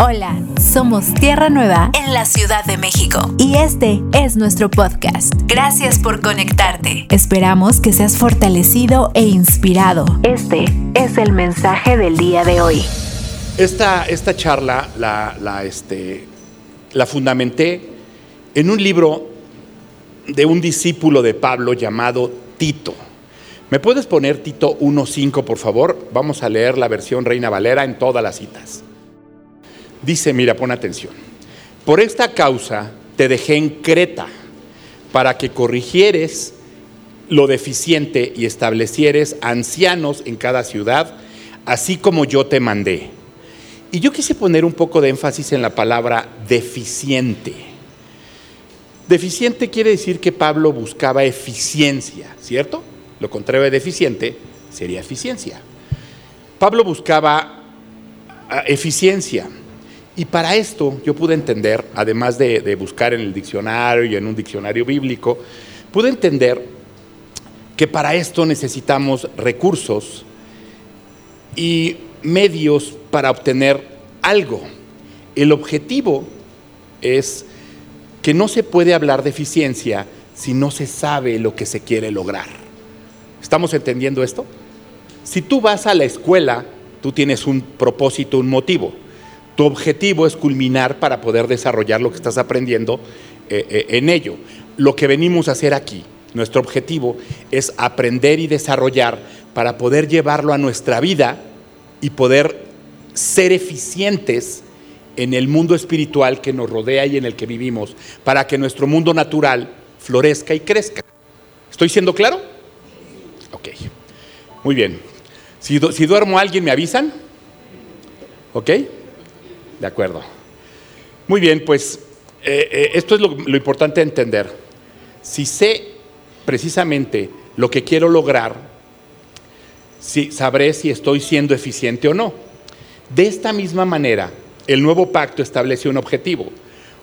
Hola, somos Tierra Nueva en la Ciudad de México y este es nuestro podcast. Gracias por conectarte. Esperamos que seas fortalecido e inspirado. Este es el mensaje del día de hoy. Esta, esta charla la, la, este, la fundamenté en un libro de un discípulo de Pablo llamado Tito. ¿Me puedes poner Tito 1.5, por favor? Vamos a leer la versión Reina Valera en todas las citas. Dice, mira, pon atención. Por esta causa te dejé en Creta para que corrigieres lo deficiente y establecieres ancianos en cada ciudad, así como yo te mandé. Y yo quise poner un poco de énfasis en la palabra deficiente. Deficiente quiere decir que Pablo buscaba eficiencia, ¿cierto? Lo contrario de deficiente sería eficiencia. Pablo buscaba ah, eficiencia. Y para esto yo pude entender, además de, buscar en el diccionario y en un diccionario bíblico, pude entender que para esto necesitamos recursos y medios para obtener algo. El objetivo es que no se puede hablar de eficiencia si no se sabe lo que se quiere lograr. ¿Estamos entendiendo esto? Si tú vas a la escuela, tú tienes un propósito, un motivo. Tu objetivo es culminar para poder desarrollar lo que estás aprendiendo eh, eh, en ello. Lo que venimos a hacer aquí, nuestro objetivo es aprender y desarrollar para poder llevarlo a nuestra vida y poder ser eficientes en el mundo espiritual que nos rodea y en el que vivimos, para que nuestro mundo natural florezca y crezca. ¿Estoy siendo claro? Ok, muy bien. Si, si duermo alguien, ¿me avisan? ¿Ok? De acuerdo. Muy bien, pues eh, eh, esto es lo, importante de entender. Si sé precisamente lo que quiero lograr, sabré si estoy siendo eficiente o no. De esta misma manera, el nuevo pacto establece un objetivo.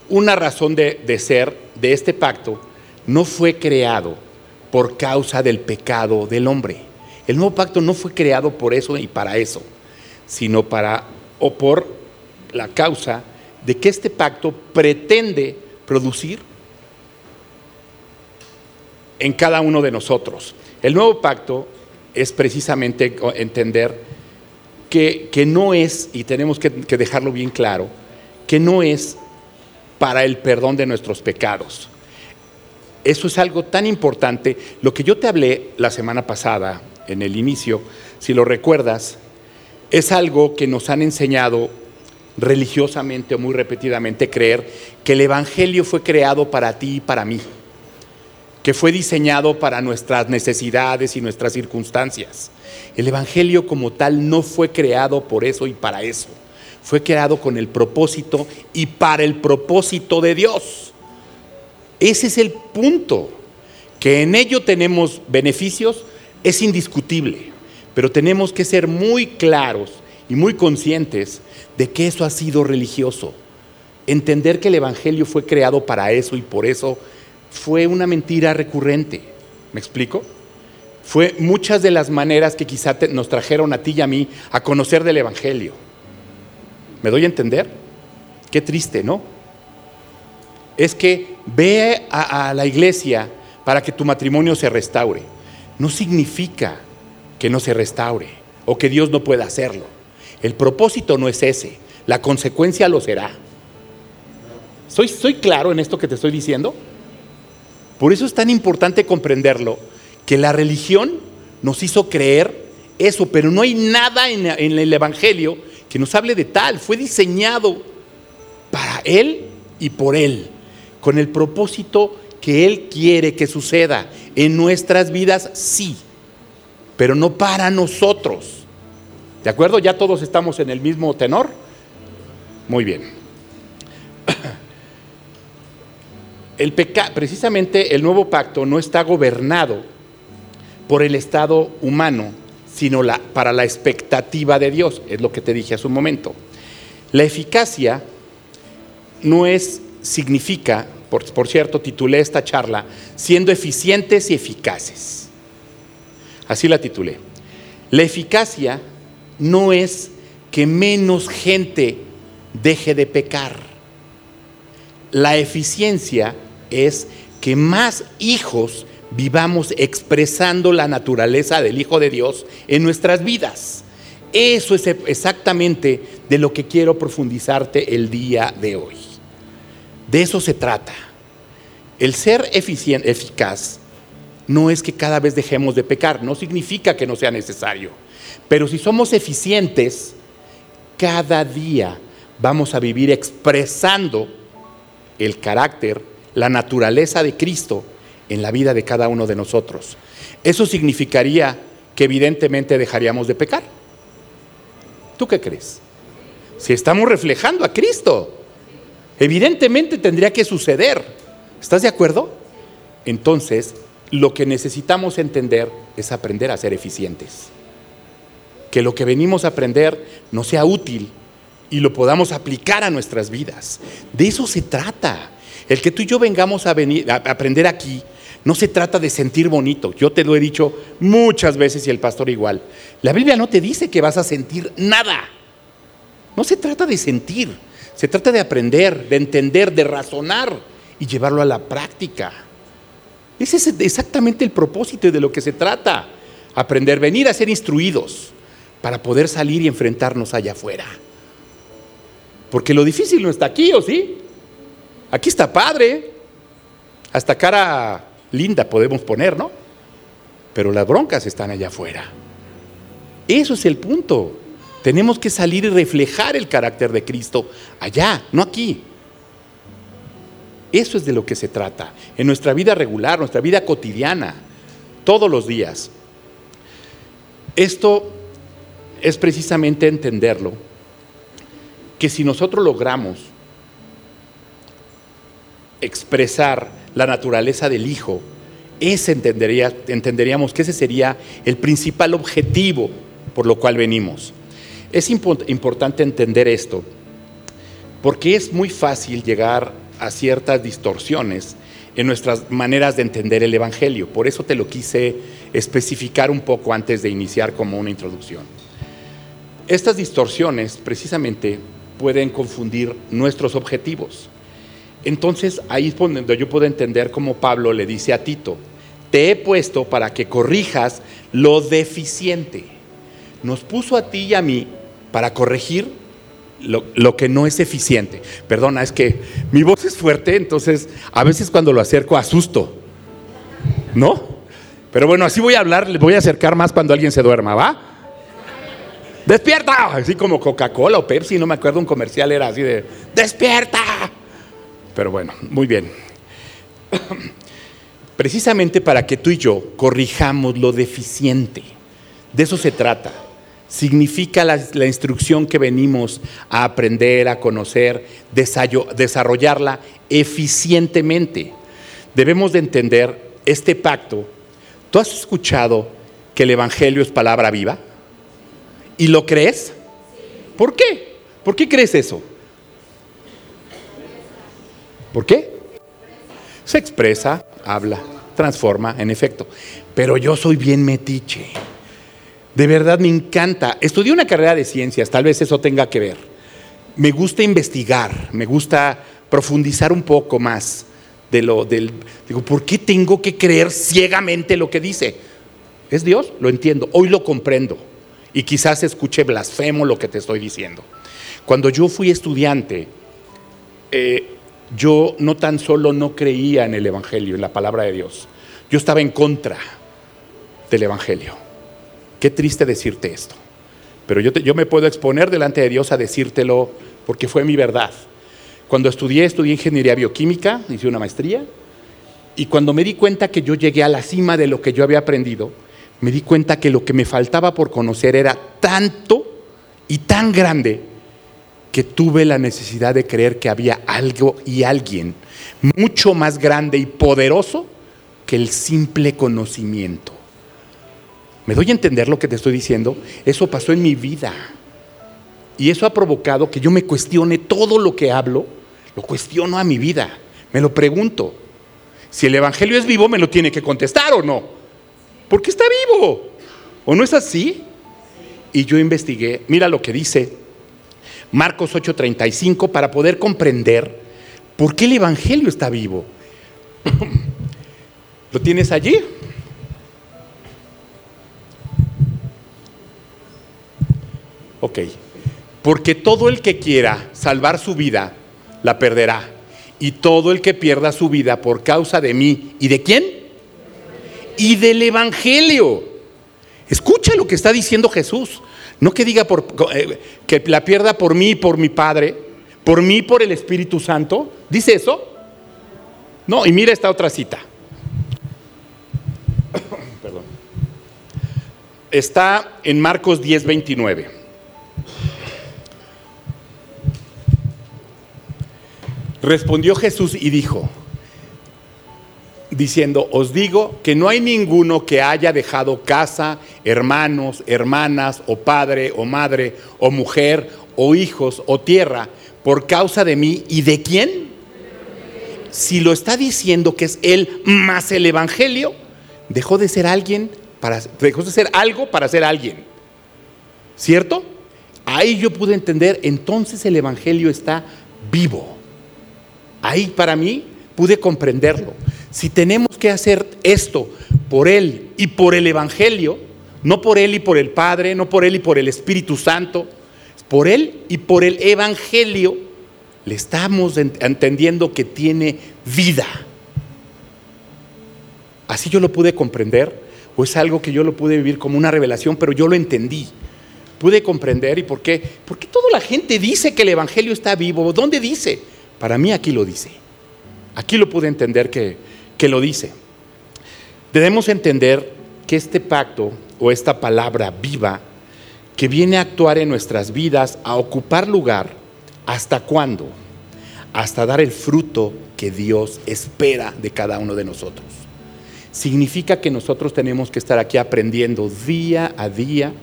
Una razón de, de ser de este pacto no fue creado por causa del pecado del hombre. El nuevo pacto no fue creado por eso y para eso, sino para o por la causa de que este pacto pretende producir en cada uno de nosotros. El nuevo pacto es precisamente entender que, que no es, y tenemos que, que dejarlo bien claro, que no es para el perdón de nuestros pecados. Eso es algo tan importante. Lo que yo te hablé la semana pasada, en el inicio, si lo recuerdas, es algo que nos han enseñado religiosamente o muy repetidamente creer que el Evangelio fue creado para ti y para mí, que fue diseñado para nuestras necesidades y nuestras circunstancias. El Evangelio como tal no fue creado por eso y para eso, fue creado con el propósito y para el propósito de Dios. Ese es el punto, que en ello tenemos beneficios, es indiscutible, pero tenemos que ser muy claros y muy conscientes de que eso ha sido religioso. Entender que el Evangelio fue creado para eso y por eso fue una mentira recurrente. ¿Me explico? Fue muchas de las maneras que quizá nos trajeron a ti y a mí a conocer del Evangelio. ¿Me doy a entender? Qué triste, ¿no? Es que ve a la iglesia para que tu matrimonio se restaure. No significa que no se restaure o que Dios no pueda hacerlo. El propósito no es ese, la consecuencia lo será. ¿Soy, ¿Soy claro en esto que te estoy diciendo? Por eso es tan importante comprenderlo, que la religión nos hizo creer eso, pero no hay nada en, en el Evangelio que nos hable de tal. Fue diseñado para Él y por Él, con el propósito que Él quiere que suceda en nuestras vidas, sí, pero no para nosotros. ¿De acuerdo? ¿Ya todos estamos en el mismo tenor? Muy bien. El precisamente el nuevo pacto no está gobernado por el estado humano, sino para la expectativa de Dios, es lo que te dije hace un momento. La eficacia no es, significa, por cierto, titulé esta charla, siendo eficientes y eficaces. Así la titulé. La eficacia no es que menos gente deje de pecar. La eficiencia es que más hijos vivamos expresando la naturaleza del Hijo de Dios en nuestras vidas. Eso es exactamente de lo que quiero profundizarte el día de hoy. De eso se trata. El ser eficaz no es que cada vez dejemos de pecar, no significa que no sea necesario. Pero si somos eficientes, cada día vamos a vivir expresando el carácter, la naturaleza de Cristo en la vida de cada uno de nosotros. Eso significaría que evidentemente dejaríamos de pecar. ¿Tú qué crees? Si estamos reflejando a Cristo, evidentemente tendría que suceder. ¿Estás de acuerdo? Entonces, lo que necesitamos entender es aprender a ser eficientes. Que lo que venimos a aprender no sea útil y lo podamos aplicar a nuestras vidas. De eso se trata. El que tú y yo vengamos a, venir, a aprender aquí no se trata de sentir bonito. Yo te lo he dicho muchas veces y el pastor igual. La Biblia no te dice que vas a sentir nada. No se trata de sentir. Se trata de aprender, de entender, de razonar y llevarlo a la práctica. Ese es exactamente el propósito de lo que se trata. Aprender, venir a ser instruidos para poder salir y enfrentarnos allá afuera. Porque lo difícil no está aquí, ¿o sí? Aquí está padre. Hasta cara linda podemos poner, ¿no? Pero las broncas están allá afuera. Eso es el punto. Tenemos que salir y reflejar el carácter de Cristo allá, no aquí. Eso es de lo que se trata. En nuestra vida regular, nuestra vida cotidiana, todos los días. Esto es precisamente entenderlo, que si nosotros logramos expresar la naturaleza del Hijo, ese entendería, entenderíamos que ese sería el principal objetivo por lo cual venimos. Es importante entender esto, porque es muy fácil llegar a ciertas distorsiones en nuestras maneras de entender el Evangelio. Por eso te lo quise especificar un poco antes de iniciar como una introducción. Estas distorsiones precisamente pueden confundir nuestros objetivos. Entonces ahí es donde yo puedo entender cómo Pablo le dice a Tito, te he puesto para que corrijas lo deficiente. Nos puso a ti y a mí para corregir lo, que no es eficiente. Perdona, es que mi voz es fuerte, entonces a veces cuando lo acerco asusto. ¿No? Pero bueno, así voy a hablar, le voy a acercar más cuando alguien se duerma, ¿va? ¡Despierta! Así como Coca-Cola o Pepsi, no me acuerdo, un comercial era así de ¡Despierta! Pero bueno, muy bien. Precisamente para que tú y yo corrijamos lo deficiente. De eso se trata. Significa la, instrucción que venimos a aprender, a conocer, desarrollarla eficientemente. Debemos de entender este pacto. ¿Tú has escuchado que el Evangelio es palabra viva? ¿Y lo crees? ¿Por qué? ¿Por qué crees eso? ¿Por qué? Se expresa, habla, transforma, en efecto. Pero yo soy bien metiche. De verdad me encanta. Estudié una carrera de ciencias, tal vez eso tenga que ver. Me gusta investigar, me gusta profundizar un poco más de lo del. Digo, ¿por qué tengo que creer ciegamente lo que dice? ¿Es Dios? Lo entiendo. Hoy lo comprendo. Y quizás escuche blasfemo lo que te estoy diciendo. Cuando yo fui estudiante, eh, yo no tan solo no creía en el Evangelio, en la palabra de Dios, yo estaba en contra del Evangelio. Qué triste decirte esto, pero yo, yo me puedo exponer delante de Dios a decírtelo porque fue mi verdad. Cuando estudié, estudié ingeniería bioquímica, hice una maestría, y cuando me di cuenta que yo llegué a la cima de lo que yo había aprendido, me di cuenta que lo que me faltaba por conocer era tanto y tan grande que tuve la necesidad de creer que había algo y alguien mucho más grande y poderoso que el simple conocimiento. ¿Me doy a entender lo que te estoy diciendo? Eso pasó en mi vida. Y eso ha provocado que yo me cuestione todo lo que hablo, lo cuestiono a mi vida. Me lo pregunto. Si el Evangelio es vivo, me lo tiene que contestar o no. Porque está vivo. ¿O no es así? Y yo investigué, mira lo que dice Marcos 8:35, para poder comprender por qué el Evangelio está vivo. ¿Lo tienes allí? Ok. Porque todo el que quiera salvar su vida, la perderá. Y todo el que pierda su vida por causa de mí, ¿y de quién? Y del Evangelio. Escucha lo que está diciendo Jesús. No que diga eh, que la pierda por mí y por mi Padre, por mí y por el Espíritu Santo. ¿Dice eso? No, y mira esta otra cita. Perdón. Está en Marcos 10, 29. Respondió Jesús y dijo, diciendo, os digo que no hay ninguno que haya dejado casa, hermanos, hermanas, o padre, o madre, o mujer, o hijos, o tierra, por causa de mí. ¿Y de quién? Si lo está diciendo que es él más el Evangelio, dejó de ser alguien para, dejó de ser algo para ser alguien. ¿Cierto? Ahí yo pude entender, entonces el Evangelio está vivo. Ahí para mí pude comprenderlo. Si tenemos que hacer esto por Él y por el Evangelio, no por Él y por el Padre, no por Él y por el Espíritu Santo, por Él y por el Evangelio, le estamos entendiendo que tiene vida. Así yo lo pude comprender, o es algo que yo lo pude vivir como una revelación, pero yo lo entendí. Pude comprender y por qué. Porque toda la gente dice que el Evangelio está vivo. ¿Dónde dice? Para mí aquí lo dice. Aquí lo pude entender que, que lo dice. Debemos entender que este pacto o esta palabra viva que viene a actuar en nuestras vidas, a ocupar lugar, ¿hasta cuándo? Hasta dar el fruto que Dios espera de cada uno de nosotros. Significa que nosotros tenemos que estar aquí aprendiendo día a día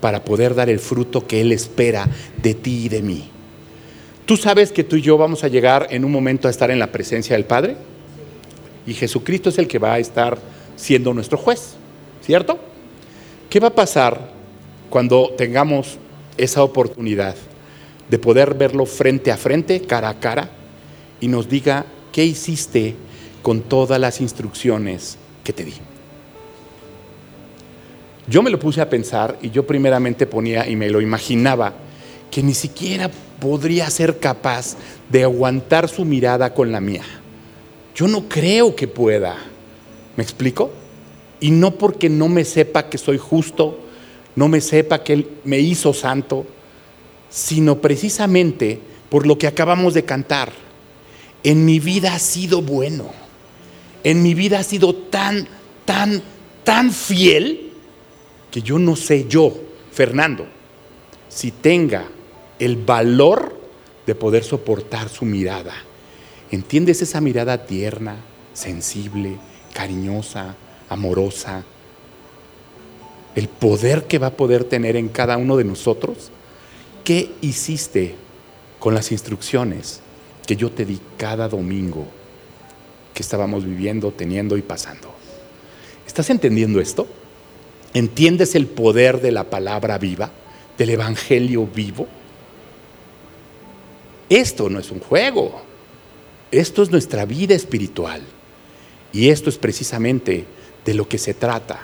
para poder dar el fruto que Él espera de ti y de mí. Tú sabes que tú y yo vamos a llegar en un momento a estar en la presencia del Padre y Jesucristo es el que va a estar siendo nuestro juez, ¿cierto? ¿Qué va a pasar cuando tengamos esa oportunidad de poder verlo frente a frente, cara a cara, y nos diga qué hiciste con todas las instrucciones que te di? Yo me lo puse a pensar y yo primeramente ponía y me lo imaginaba que ni siquiera podría ser capaz de aguantar su mirada con la mía. Yo no creo que pueda. ¿Me explico? Y no porque no me sepa que soy justo, no me sepa que Él me hizo santo, sino precisamente por lo que acabamos de cantar. En mi vida ha sido bueno. En mi vida ha sido tan, tan, tan fiel que yo no sé yo, Fernando, si tenga el valor de poder soportar su mirada. ¿Entiendes esa mirada tierna, sensible, cariñosa, amorosa? El poder que va a poder tener en cada uno de nosotros. ¿Qué hiciste con las instrucciones que yo te di cada domingo que estábamos viviendo, teniendo y pasando? ¿Estás entendiendo esto? ¿Entiendes el poder de la palabra viva, del Evangelio vivo? Esto no es un juego, esto es nuestra vida espiritual. Y esto es precisamente de lo que se trata.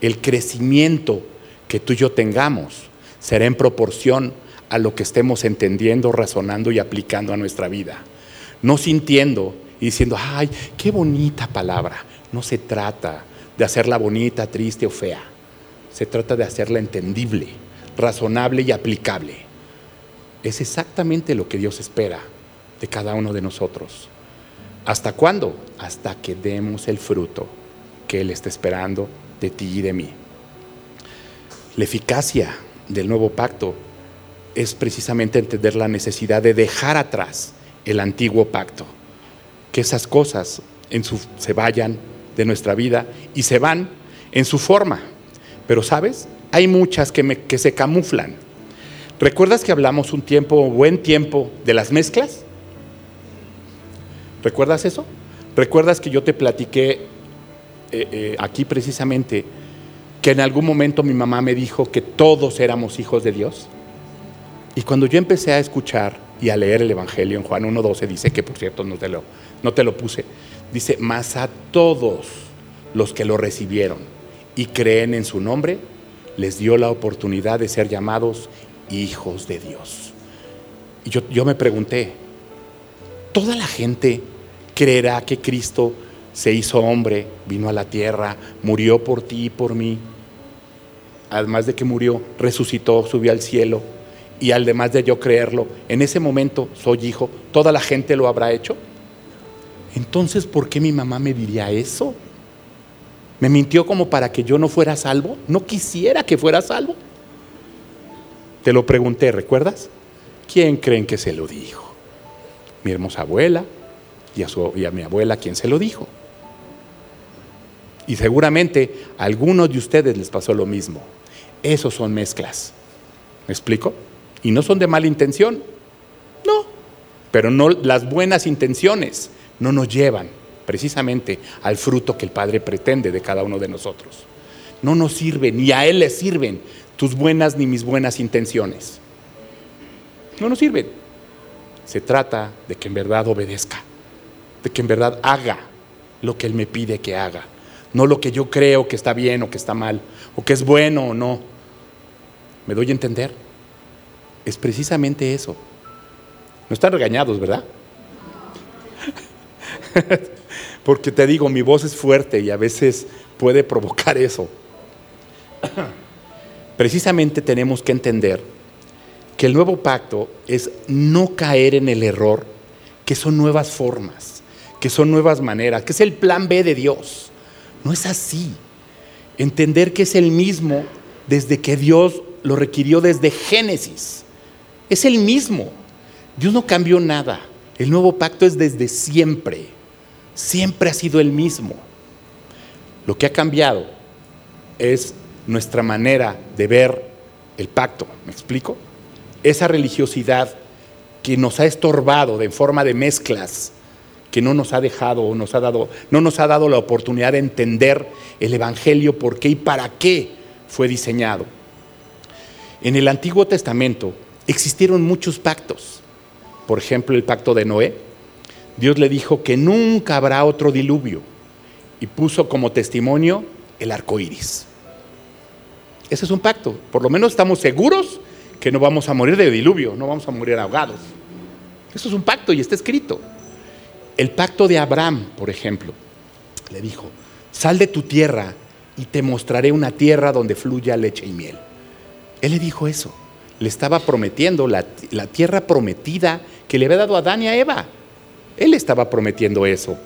El crecimiento que tú y yo tengamos será en proporción a lo que estemos entendiendo, razonando y aplicando a nuestra vida. No sintiendo y diciendo, ay, qué bonita palabra. No se trata de hacerla bonita, triste o fea. Se trata de hacerla entendible, razonable y aplicable. Es exactamente lo que Dios espera de cada uno de nosotros. ¿Hasta cuándo? Hasta que demos el fruto que Él está esperando de ti y de mí. La eficacia del nuevo pacto es precisamente entender la necesidad de dejar atrás el antiguo pacto, que esas cosas en su, se vayan de nuestra vida y se van en su forma. Pero sabes, hay muchas que, que se camuflan ¿Recuerdas que hablamos un tiempo, buen tiempo, de las mezclas? ¿Recuerdas eso? ¿Recuerdas que yo te platiqué eh, eh, aquí precisamente que en algún momento mi mamá me dijo que todos éramos hijos de Dios? Y cuando yo empecé a escuchar y a leer el Evangelio en Juan 1.12, dice que por cierto no te, lo, no te lo puse, dice, más a todos los que lo recibieron y creen en su nombre, les dio la oportunidad de ser llamados hijos de Dios. Y yo, yo me pregunté, ¿toda la gente creerá que Cristo se hizo hombre, vino a la tierra, murió por ti y por mí? Además de que murió, resucitó, subió al cielo. Y además de yo creerlo, en ese momento soy hijo, ¿toda la gente lo habrá hecho? Entonces, ¿por qué mi mamá me diría eso? ¿Me mintió como para que yo no fuera salvo? ¿No quisiera que fuera salvo? Te lo pregunté, ¿recuerdas? ¿Quién creen que se lo dijo? Mi hermosa abuela y a, su, mi abuela, ¿quién se lo dijo? Y seguramente a algunos de ustedes les pasó lo mismo. Esos son mezclas. ¿Me explico? Y no son de mala intención. No. Pero no las buenas intenciones no nos llevan precisamente al fruto que el Padre pretende de cada uno de nosotros. No nos sirven, ni a Él le sirven tus buenas ni mis buenas intenciones. No nos sirven. Se trata de que en verdad obedezca, de que en verdad haga lo que Él me pide que haga, no lo que yo creo que está bien o que está mal, o que es bueno o no. ¿Me doy a entender? Es precisamente eso. No están regañados, ¿verdad? Porque te digo, mi voz es fuerte y a veces puede provocar eso. Precisamente tenemos que entender que el nuevo pacto es no caer en el error, que son nuevas formas, que son nuevas maneras, que es el plan B de Dios. No es así. Entender que es el mismo desde que Dios lo requirió desde Génesis. Es el mismo. Dios no cambió nada. El nuevo pacto es desde siempre. Siempre ha sido el mismo. Lo que ha cambiado es nuestra manera de ver el pacto. ¿Me explico? Esa religiosidad que nos ha estorbado de forma de mezclas, que no nos ha dejado o nos ha dado, no nos ha dado la oportunidad de entender el Evangelio, por qué y para qué fue diseñado. En el Antiguo Testamento existieron muchos pactos. Por ejemplo, el pacto de Noé. Dios le dijo que nunca habrá otro diluvio y puso como testimonio el arco iris. Ese es un pacto. Por lo menos estamos seguros que no vamos a morir de diluvio, no vamos a morir ahogados. Eso es un pacto y está escrito. El pacto de Abraham, por ejemplo, le dijo, sal de tu tierra y te mostraré una tierra donde fluya leche y miel. Él le dijo eso. Le estaba prometiendo la, tierra prometida que le había dado a Adán y a Eva. Él estaba prometiendo eso.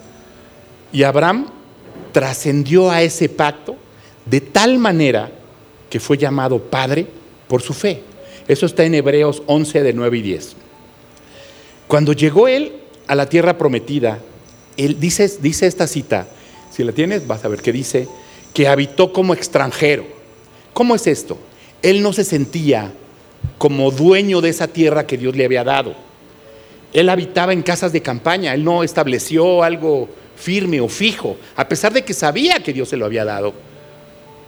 Y Abraham trascendió a ese pacto de tal manera que fue llamado padre por su fe. Eso está en Hebreos 11 de 9 y 10. Cuando llegó él a la tierra prometida, él dice, dice esta cita, si la tienes vas a ver que dice, que habitó como extranjero. ¿Cómo es esto? Él no se sentía como dueño de esa tierra que Dios le había dado. Él habitaba en casas de campaña, él no estableció algo firme o fijo, a pesar de que sabía que Dios se lo había dado.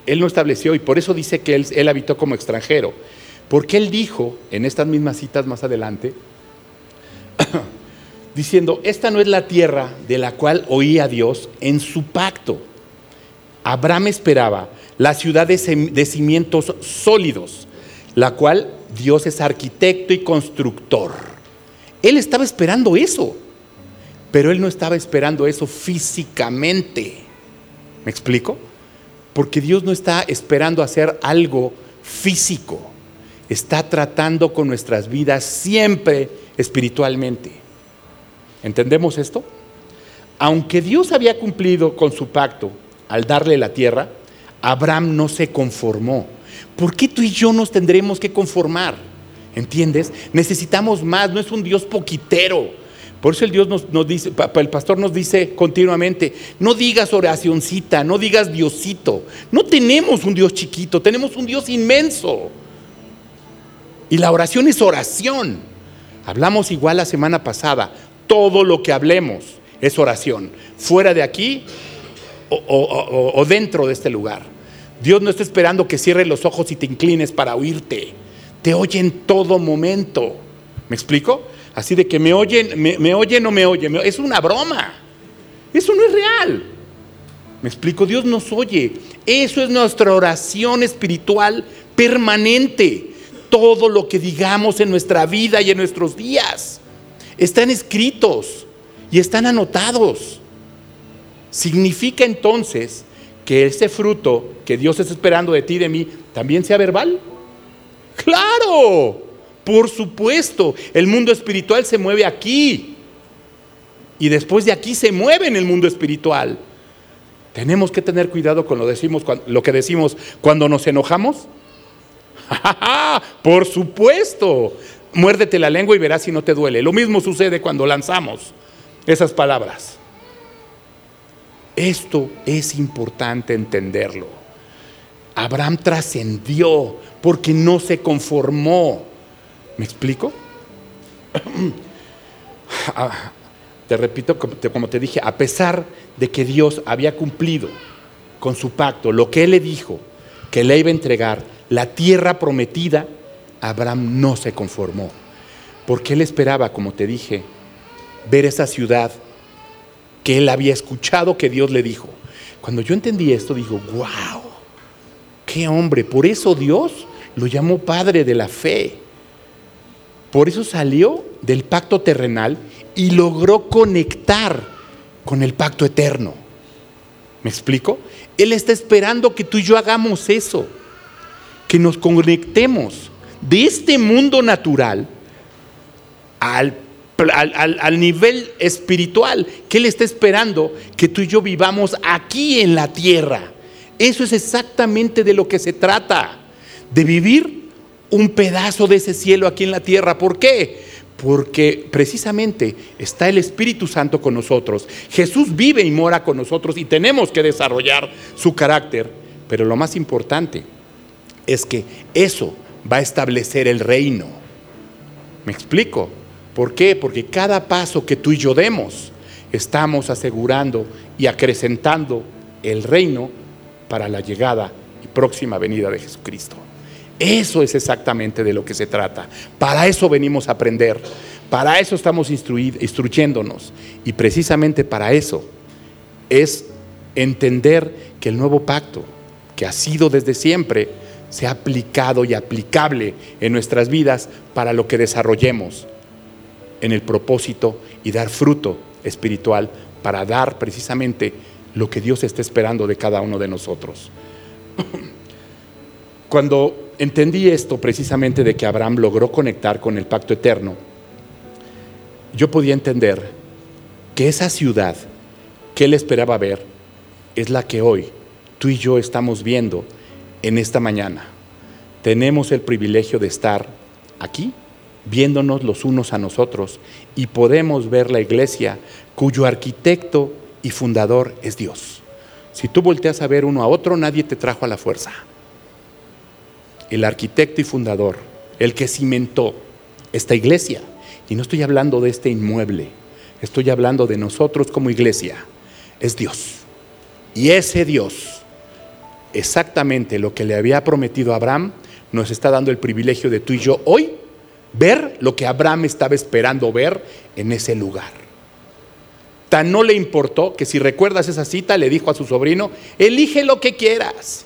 Él no estableció y por eso dice que él, él habitó como extranjero. Porque él dijo en estas mismas citas más adelante, diciendo, esta no es la tierra de la cual oía Dios en su pacto. Abraham esperaba la ciudad de cimientos sólidos, la cual Dios es arquitecto y constructor. Él estaba esperando eso, pero él no estaba esperando eso físicamente. ¿Me explico? Porque Dios no está esperando hacer algo físico, está tratando con nuestras vidas siempre espiritualmente. ¿Entendemos esto? Aunque Dios había cumplido con su pacto al darle la tierra, Abraham no se conformó. ¿Por qué tú y yo nos tendremos que conformar? ¿Entiendes? Necesitamos más, no es un Dios poquitero. Por eso el Dios nos, dice, el pastor nos dice continuamente, no digas oracioncita, no digas Diosito. No tenemos un Dios chiquito, tenemos un Dios inmenso. Y la oración es oración. Hablamos igual la semana pasada, todo lo que hablemos es oración. Fuera de aquí o, dentro de este lugar. Dios no está esperando que cierres los ojos y te inclines para oírte. te oye en todo momento. ¿Me explico? Así de que me oyen, me, me oyen me oyen. Es una broma. Eso no es real. ¿Me explico? Dios nos oye. Eso es nuestra oración espiritual permanente. Todo lo que digamos en nuestra vida y en nuestros días están escritos y están anotados. Significa entonces que ese fruto que Dios está esperando de ti y de mí también sea verbal. Claro, por supuesto, el mundo espiritual se mueve aquí. Y después de aquí se mueve en el mundo espiritual. Tenemos que tener cuidado con lo, decimos, lo que decimos cuando nos enojamos. Por supuesto. Muérdete la lengua y verás si no te duele. Lo mismo sucede cuando lanzamos esas palabras. Esto es importante entenderlo. Abraham trascendió porque no se conformó. ¿Me explico? Ah, te repito, como te dije, a pesar de que Dios había cumplido con su pacto, lo que Él le dijo, que le iba a entregar la tierra prometida, Abraham no se conformó. Porque Él esperaba, como te dije, ver esa ciudad que Él había escuchado que Dios le dijo. Cuando yo entendí esto, digo, wow, qué hombre. Por eso Dios lo llamó Padre de la Fe. Por eso salió del pacto terrenal y logró conectar con el pacto eterno. ¿Me explico? Él está esperando que tú y yo hagamos eso, que nos conectemos de este mundo natural al, al, nivel espiritual, que Él está esperando que tú y yo vivamos aquí en la tierra. Eso es exactamente de lo que se trata, de vivir un pedazo de ese cielo aquí en la tierra. ¿Por qué? porque precisamente está el Espíritu Santo con nosotros. Jesús vive y mora con nosotros y tenemos que desarrollar su carácter. Pero lo más importante es que eso va a establecer el reino. ¿Me explico? ¿Por qué? Porque cada paso que tú y yo demos, estamos asegurando y acrecentando el reino para la llegada y próxima venida de Jesucristo. Eso es exactamente de lo que se trata. Para eso venimos a aprender. Para eso estamos instruyéndonos. Y precisamente para eso es entender que el nuevo pacto, que ha sido desde siempre, se ha aplicado y aplicable en nuestras vidas para lo que desarrollemos en el propósito y dar fruto espiritual para dar precisamente lo que Dios está esperando de cada uno de nosotros. Cuando entendí esto precisamente de que Abraham logró conectar con el pacto eterno, yo podía entender que esa ciudad que él esperaba ver es la que hoy tú y yo estamos viendo en esta mañana. Tenemos el privilegio de estar aquí, viéndonos los unos a nosotros, y podemos ver la iglesia cuyo arquitecto y fundador es Dios. Si tú volteas a ver uno a otro, nadie te trajo a la fuerza el arquitecto y fundador, el que cimentó esta iglesia. Y no estoy hablando de este inmueble, estoy hablando de nosotros como iglesia. Es Dios. Y ese Dios, exactamente lo que le había prometido Abraham, nos está dando el privilegio de tú y yo hoy ver lo que Abraham estaba esperando ver en ese lugar. Tan no le importó que si recuerdas esa cita le dijo a su sobrino, elige lo que quieras.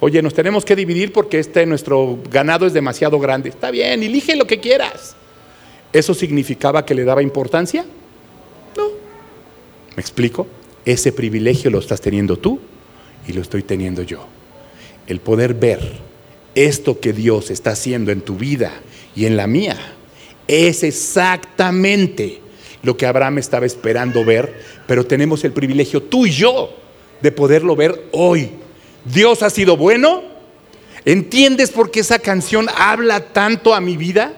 Oye, nos tenemos que dividir porque este nuestro ganado es demasiado grande. Está bien, elige lo que quieras. ¿Eso significaba que le daba importancia? No. ¿Me explico? Ese privilegio lo estás teniendo tú y lo estoy teniendo yo. El poder ver esto que Dios está haciendo en tu vida y en la mía es exactamente lo que Abraham estaba esperando ver, pero tenemos el privilegio tú y yo de poderlo ver hoy Dios ha sido bueno. ¿Entiendes por qué esa canción habla tanto a mi vida?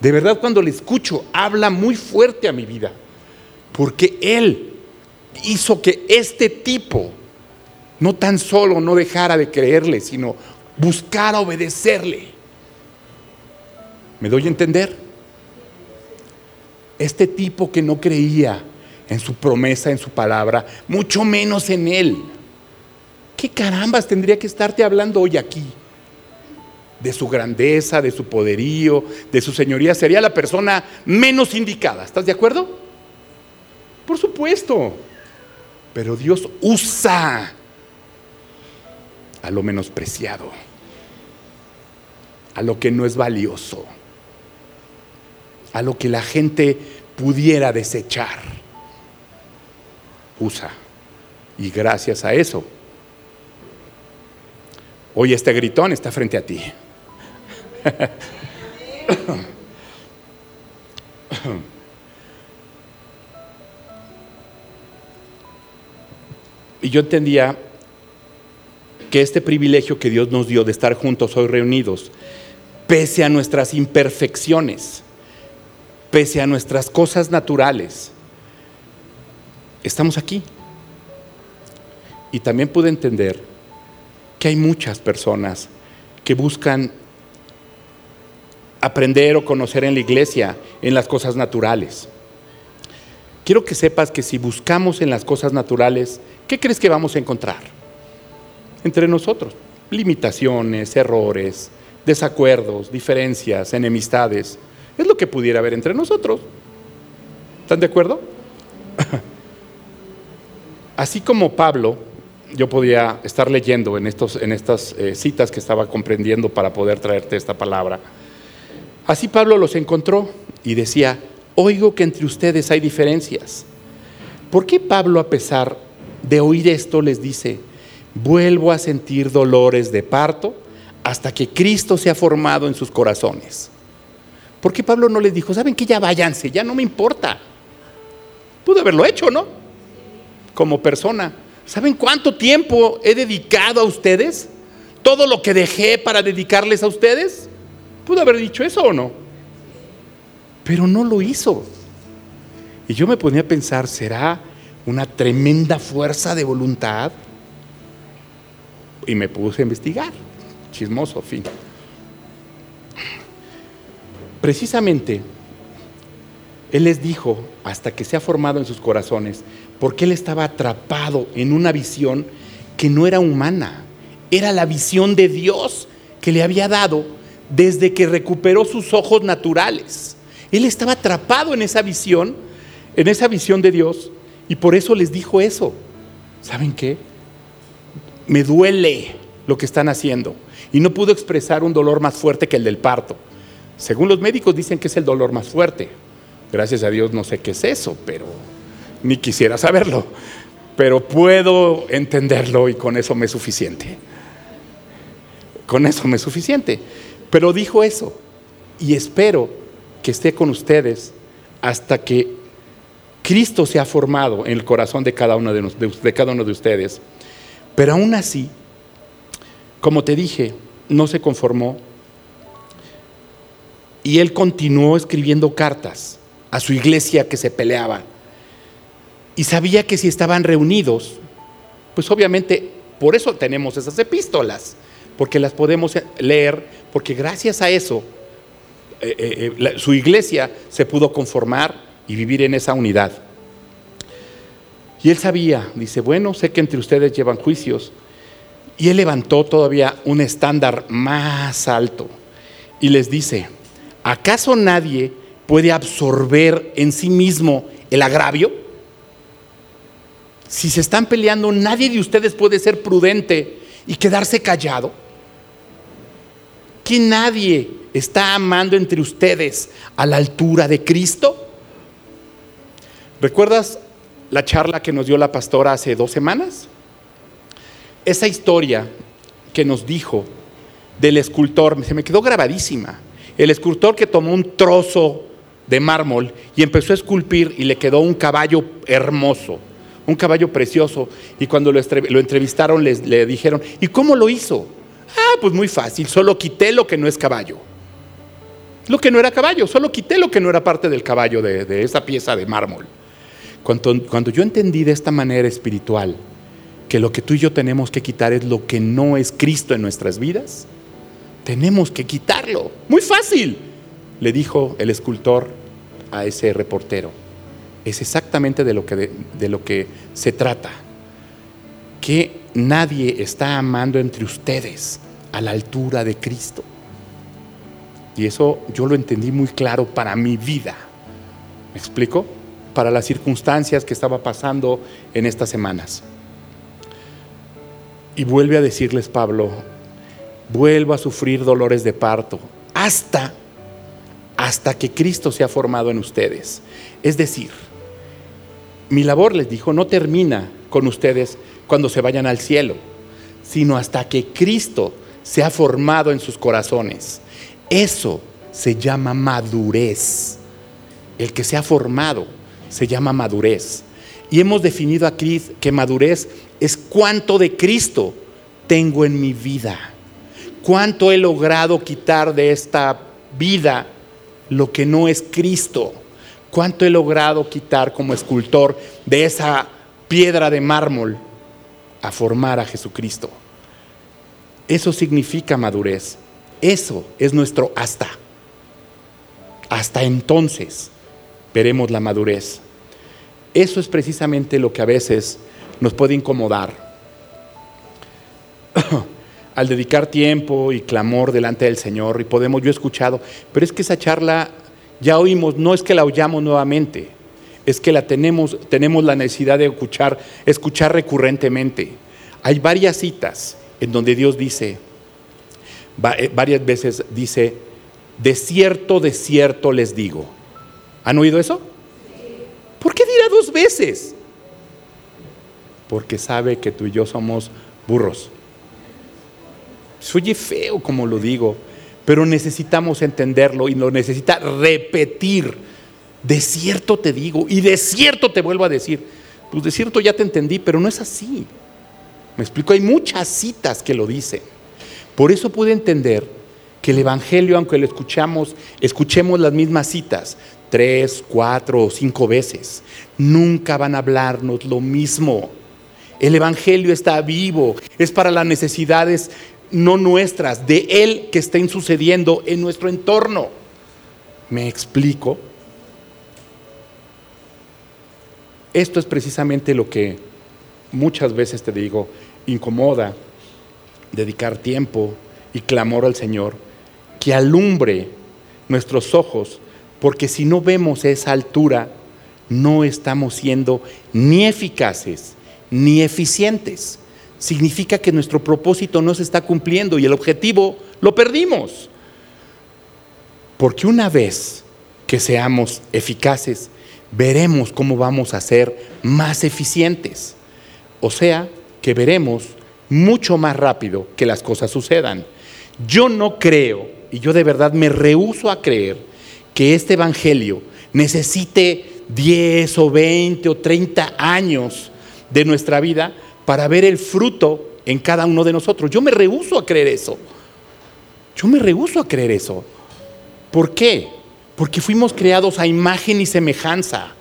De verdad cuando la escucho, habla muy fuerte a mi vida. Porque Él hizo que este tipo no tan solo no dejara de creerle, sino buscara obedecerle. ¿Me doy a entender? Este tipo que no creía en su promesa, en su palabra, mucho menos en Él ¿Qué carambas tendría que estarte hablando hoy aquí? de su grandeza, de su poderío, de su señoría, sería la persona menos indicada. ¿Estás de acuerdo? Por supuesto. Pero Dios usa a lo menospreciado, a lo que no es valioso, a lo que la gente pudiera desechar. Usa. Y gracias a eso, hoy este gritón está frente a ti. y yo entendía que este privilegio que Dios nos dio de estar juntos hoy reunidos, pese a nuestras imperfecciones, pese a nuestras cosas naturales, estamos aquí. Y también pude entender que hay muchas personas que buscan aprender o conocer en la iglesia en las cosas naturales. Quiero que sepas que si buscamos en las cosas naturales, ¿qué crees que vamos a encontrar? Entre nosotros, limitaciones, errores, desacuerdos, diferencias, enemistades. Es lo que pudiera haber entre nosotros. ¿Están de acuerdo? Así como Pablo, yo podía estar leyendo en, estos, en estas eh, citas que estaba comprendiendo para poder traerte esta palabra. Así Pablo los encontró y decía, oigo que entre ustedes hay diferencias. ¿Por qué Pablo, a pesar de oír esto, les dice, vuelvo a sentir dolores de parto hasta que Cristo se ha formado en sus corazones? ¿Por qué Pablo no les dijo, saben que ya váyanse, ya no me importa? Pudo haberlo hecho, ¿no? Como persona. ¿Saben cuánto tiempo he dedicado a ustedes? ¿Todo lo que dejé para dedicarles a ustedes? Pudo haber dicho eso o no. Pero no lo hizo. Y yo me ponía a pensar, ¿será una tremenda fuerza de voluntad? Y me puse a investigar. Chismoso, fin. Precisamente, Él les dijo, hasta que se ha formado en sus corazones, porque Él estaba atrapado en una visión que no era humana, era la visión de Dios que le había dado desde que recuperó sus ojos naturales. Él estaba atrapado en esa visión, en esa visión de Dios, y por eso les dijo eso. ¿Saben qué? Me duele lo que están haciendo. Y no pudo expresar un dolor más fuerte que el del parto. Según los médicos dicen que es el dolor más fuerte. Gracias a Dios no sé qué es eso, pero ni quisiera saberlo. Pero puedo entenderlo y con eso me es suficiente. Con eso me es suficiente. Pero dijo eso. Y espero que esté con ustedes hasta que Cristo se ha formado en el corazón de cada uno de, de, cada uno de ustedes. Pero aún así, como te dije, no se conformó y él continuó escribiendo cartas a su iglesia que se peleaba. Y sabía que si estaban reunidos, pues obviamente por eso tenemos esas epístolas, porque las podemos leer, porque gracias a eso eh, eh, eh, su iglesia se pudo conformar y vivir en esa unidad. Y él sabía, dice, bueno, sé que entre ustedes llevan juicios. Y él levantó todavía un estándar más alto y les dice, ¿acaso nadie puede absorber en sí mismo el agravio? Si se están peleando, nadie de ustedes puede ser prudente y quedarse callado. Que nadie está amando entre ustedes a la altura de Cristo. ¿Recuerdas la charla que nos dio la pastora hace dos semanas? Esa historia que nos dijo del escultor, se me quedó grabadísima. El escultor que tomó un trozo de mármol y empezó a esculpir y le quedó un caballo hermoso, un caballo precioso. Y cuando lo, entrevistaron le dijeron, ¿y cómo lo hizo? Ah, pues muy fácil, solo quité lo que no es caballo. Lo que no era caballo, solo quité lo que no era parte del caballo de, esa pieza de mármol. Cuando, cuando yo entendí de esta manera espiritual que lo que tú y yo tenemos que quitar es lo que no es Cristo en nuestras vidas, tenemos que quitarlo. Muy fácil, le dijo el escultor a ese reportero. Es exactamente de lo que, de lo que se trata. Nadie está amando entre ustedes a la altura de Cristo. Y eso yo lo entendí muy claro para mi vida. ¿Me explico? Para las circunstancias que estaba pasando en estas semanas. Y vuelve a decirles Pablo, vuelvo a sufrir dolores de parto hasta hasta que Cristo sea formado en ustedes. Es decir, mi labor, les dijo, no termina con ustedes cuando se vayan al cielo, sino hasta que Cristo sea formado en sus corazones. Eso se llama madurez. El que se ha formado se llama madurez. Y hemos definido aquí que madurez es cuánto de Cristo tengo en mi vida. Cuánto he logrado quitar de esta vida lo que no es Cristo. Cuánto he logrado quitar como escultor de esa piedra de mármol a formar a Jesucristo. Eso significa madurez. Eso es nuestro hasta. Hasta entonces veremos la madurez. Eso es precisamente lo que a veces nos puede incomodar. Al dedicar tiempo y clamor delante del Señor, y podemos, yo he escuchado, pero es que esa charla ya oímos, no es que la oyamos nuevamente, es que la tenemos, tenemos la necesidad de escuchar, escuchar recurrentemente. Hay varias citas en donde Dios dice, eh, varias veces dice, de cierto, de cierto les digo. ¿Han oído eso? ¿Por qué dirá dos veces? Porque sabe que tú y yo somos burros. Soy feo como lo digo, pero necesitamos entenderlo y lo necesita repetir. De cierto te digo y de cierto te vuelvo a decir. Pues de cierto ya te entendí, pero no es así. Me explico, hay muchas citas que lo dicen. Por eso pude entender que el Evangelio, aunque lo escuchamos, escuchemos las mismas citas tres, cuatro o cinco veces, nunca van a hablarnos lo mismo. El Evangelio está vivo, es para las necesidades no nuestras, de Él que estén sucediendo en nuestro entorno. ¿Me explico? Esto es precisamente lo que muchas veces te digo, incomoda dedicar tiempo y clamor al Señor, que alumbre nuestros ojos, porque si no vemos esa altura, no estamos siendo ni eficaces ni eficientes significa que nuestro propósito no se está cumpliendo y el objetivo lo perdimos. Porque una vez que seamos eficaces, veremos cómo vamos a ser más eficientes. O sea, que veremos mucho más rápido que las cosas sucedan. Yo no creo, y yo de verdad me rehuso a creer, que este Evangelio necesite 10 o 20 o 30 años de nuestra vida para ver el fruto en cada uno de nosotros. Yo me rehuso a creer eso. Yo me rehuso a creer eso. ¿Por qué? Porque fuimos creados a imagen y semejanza.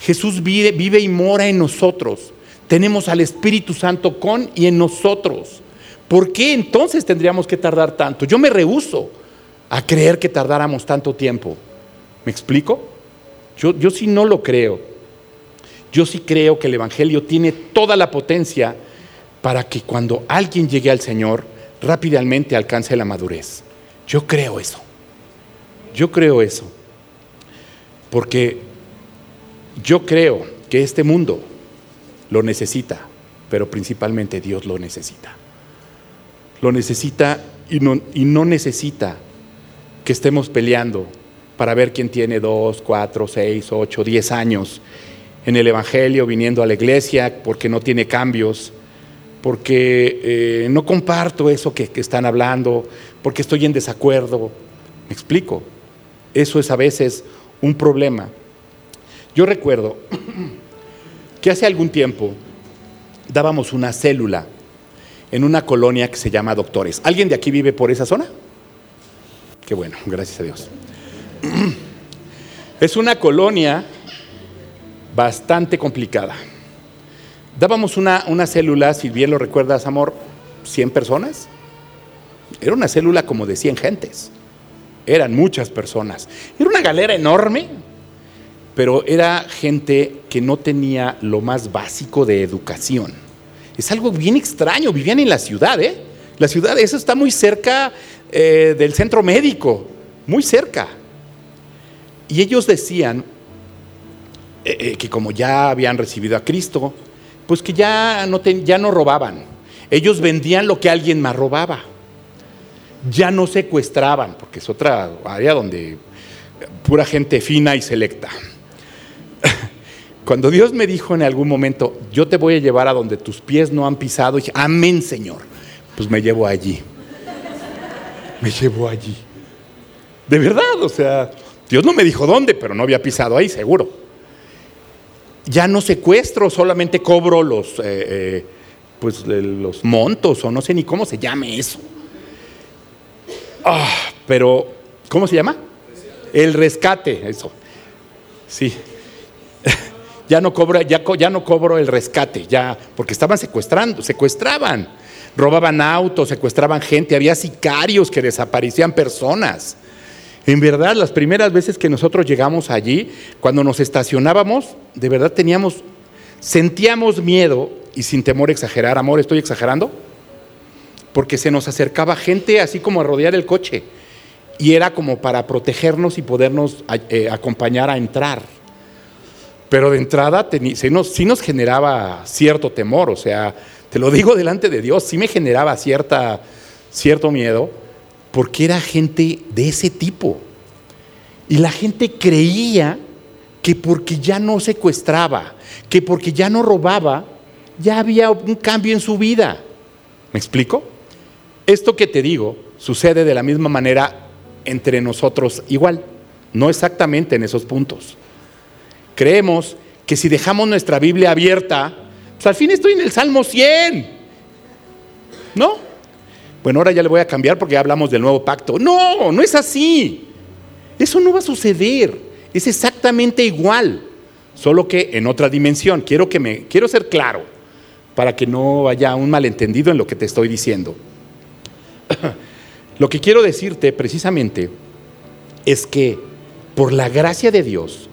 Jesús vive, y mora en nosotros. Tenemos al Espíritu Santo con y en nosotros. ¿Por qué entonces tendríamos que tardar tanto? Yo me rehuso a creer que tardáramos tanto tiempo. ¿Me explico? Yo, yo sí no lo creo. Yo sí creo que el Evangelio tiene toda la potencia para que cuando alguien llegue al Señor, rápidamente alcance la madurez. Yo creo eso. Yo creo eso. Porque yo creo que este mundo lo necesita, pero principalmente Dios lo necesita. Lo necesita y no, y no necesita que estemos peleando para ver quién tiene dos, cuatro, seis, ocho, diez años en el Evangelio, viniendo a la iglesia, porque no tiene cambios, porque eh, no comparto eso que, que están hablando, porque estoy en desacuerdo. ¿Me explico? Eso es a veces un problema. Yo recuerdo que hace algún tiempo dábamos una célula en una colonia que se llama Doctores. ¿Alguien de aquí vive por esa zona? Qué bueno, gracias a Dios. Es una colonia bastante complicada. Dábamos una, una célula, si bien lo recuerdas, amor, 100 personas. Era una célula como de 100 gentes. Eran muchas personas. Era una galera enorme, pero era gente que no tenía lo más básico de educación. Es algo bien extraño. Vivían en la ciudad, ¿eh? La ciudad, eso está muy cerca eh, del centro médico. muy cerca. Y ellos decían eh, eh, que como ya habían recibido a Cristo, pues que ya no, ya no robaban. Ellos vendían lo que alguien más robaba. Ya no secuestraban, porque es otra área donde pura gente fina y selecta. Cuando Dios me dijo en algún momento, yo te voy a llevar a donde tus pies no han pisado, dije, amén Señor, pues me llevo allí. Me llevo allí. De verdad, o sea, Dios no me dijo dónde, pero no había pisado ahí, seguro. Ya no secuestro, solamente cobro los, eh, eh, pues, los montos o no sé ni cómo se llame eso. Ah, pero, ¿cómo se llama? El rescate, eso. Sí. ya no cobro, ya, ya no cobro el rescate, ya, porque estaban secuestrando, secuestraban, robaban autos, secuestraban gente, había sicarios que desaparecían personas. En verdad, las primeras veces que nosotros llegamos allí, cuando nos estacionábamos, de verdad teníamos, sentíamos miedo y sin temor exagerar, amor, ¿estoy exagerando? Porque se nos acercaba gente así como a rodear el coche y era como para protegernos y podernos eh, acompañar a entrar. Pero de entrada sí nos, nos generaba cierto temor, o sea, te lo digo delante de Dios, sí me generaba cierta, cierto miedo, porque era gente de ese tipo. Y la gente creía que porque ya no secuestraba, que porque ya no robaba, ya había un cambio en su vida. ¿Me explico? Esto que te digo sucede de la misma manera entre nosotros igual, no exactamente en esos puntos. Creemos que si dejamos nuestra Biblia abierta, pues al fin estoy en el Salmo 100. ¿No? Bueno, ahora ya le voy a cambiar porque ya hablamos del nuevo pacto. No, no es así. Eso no va a suceder. Es exactamente igual, solo que en otra dimensión. Quiero que me quiero ser claro para que no haya un malentendido en lo que te estoy diciendo. Lo que quiero decirte precisamente es que por la gracia de Dios,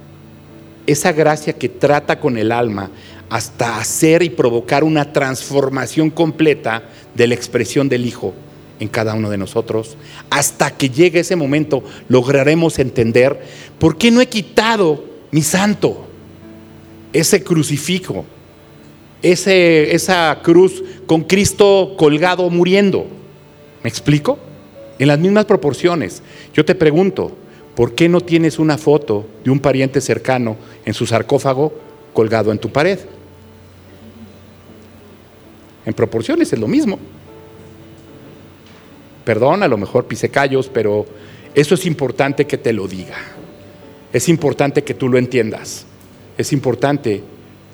esa gracia que trata con el alma hasta hacer y provocar una transformación completa de la expresión del Hijo en cada uno de nosotros, hasta que llegue ese momento lograremos entender por qué no he quitado mi santo, ese crucifijo, ese, esa cruz con Cristo colgado muriendo. ¿Me explico? en las mismas proporciones. Yo te pregunto, ¿por qué no tienes una foto de un pariente cercano en su sarcófago colgado en tu pared? En proporciones es lo mismo. Perdón, a lo mejor pise callos, pero eso es importante que te lo diga. Es importante que tú lo entiendas. Es importante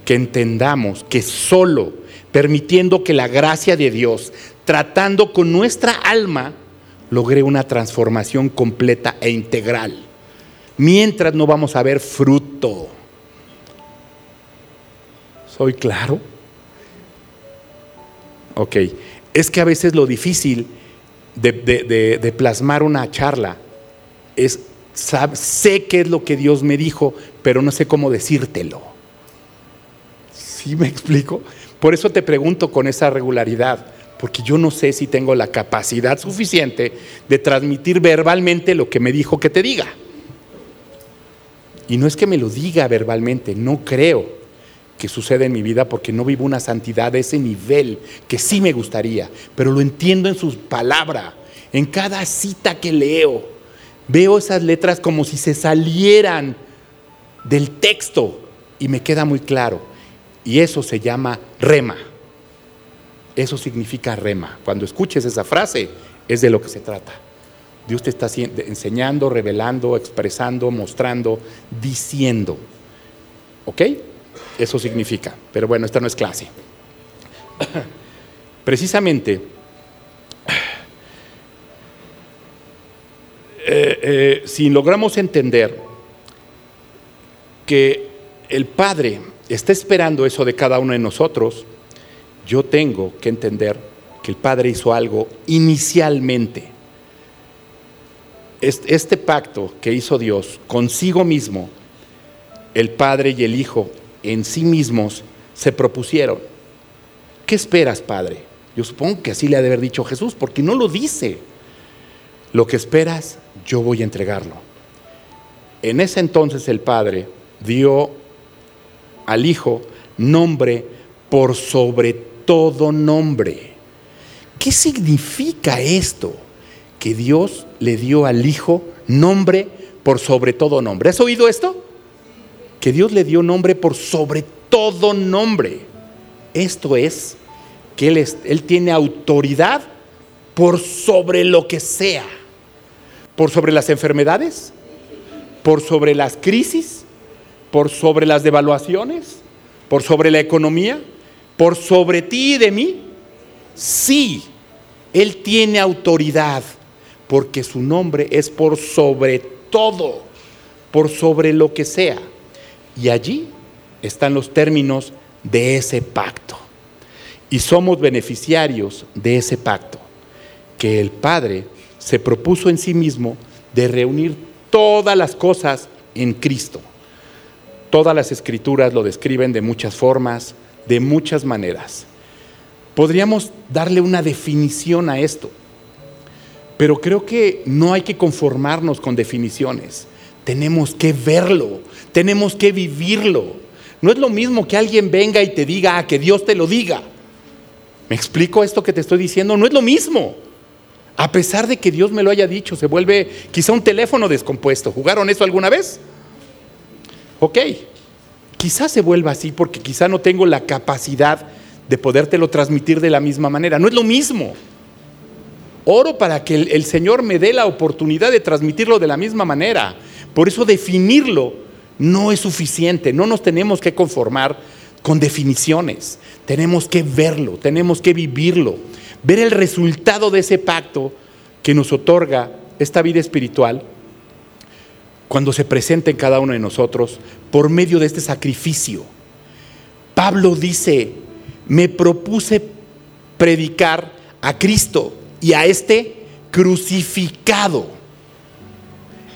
que entendamos que solo permitiendo que la gracia de Dios, tratando con nuestra alma, logré una transformación completa e integral. Mientras no vamos a ver fruto. ¿Soy claro? Ok. Es que a veces lo difícil de, plasmar una charla es, sé qué es lo que Dios me dijo, pero no sé cómo decírtelo. ¿Sí me explico? Por eso te pregunto con esa regularidad porque yo no sé si tengo la capacidad suficiente de transmitir verbalmente lo que me dijo que te diga. Y no es que me lo diga verbalmente, no creo que suceda en mi vida porque no vivo una santidad de ese nivel que sí me gustaría, pero lo entiendo en sus palabras, en cada cita que leo. Veo esas letras como si se salieran del texto y me queda muy claro. Y eso se llama rema. Eso significa rema. Cuando escuches esa frase, es de lo que se trata. Dios te está enseñando, revelando, expresando, mostrando, diciendo. ¿Ok? Eso significa. Pero bueno, esta no es clase. Precisamente, eh, eh, si logramos entender que el Padre está esperando eso de cada uno de nosotros, yo tengo que entender que el Padre hizo algo inicialmente. Este pacto que hizo Dios consigo mismo, el Padre y el Hijo en sí mismos se propusieron. ¿Qué esperas, Padre? Yo supongo que así le ha de haber dicho Jesús, porque no lo dice. Lo que esperas yo voy a entregarlo. En ese entonces el Padre dio al Hijo nombre por sobre todo nombre. ¿Qué significa esto? Que Dios le dio al Hijo nombre por sobre todo nombre. ¿Has oído esto? Que Dios le dio nombre por sobre todo nombre. Esto es que Él, él tiene autoridad por sobre lo que sea. Por sobre las enfermedades, por sobre las crisis, por sobre las devaluaciones, por sobre la economía, por sobre ti y de mí. Sí, Él tiene autoridad porque su nombre es por sobre todo, por sobre lo que sea. Y allí están los términos de ese pacto. Y somos beneficiarios de ese pacto, que el Padre se propuso en sí mismo de reunir todas las cosas en Cristo. Todas las escrituras lo describen de muchas formas, de muchas maneras. Podríamos darle una definición a esto, pero creo que no hay que conformarnos con definiciones. Tenemos que verlo, tenemos que vivirlo. No es lo mismo que alguien venga y te diga, ah, que Dios te lo diga. ¿Me explico esto que te estoy diciendo? No es lo mismo. A pesar de que Dios me lo haya dicho, se vuelve quizá un teléfono descompuesto. ¿Jugaron eso alguna vez? Ok, quizá se vuelva así porque quizá no tengo la capacidad de podértelo transmitir de la misma manera. No es lo mismo. Oro para que el, el, Señor me dé la oportunidad de transmitirlo de la misma manera. Por eso definirlo no es suficiente. No nos tenemos que conformar con definiciones. Tenemos que verlo, tenemos que vivirlo ver el resultado de ese pacto que nos otorga esta vida espiritual cuando se presenta en cada uno de nosotros por medio de este sacrificio. Pablo dice, me propuse predicar a Cristo y a este crucificado.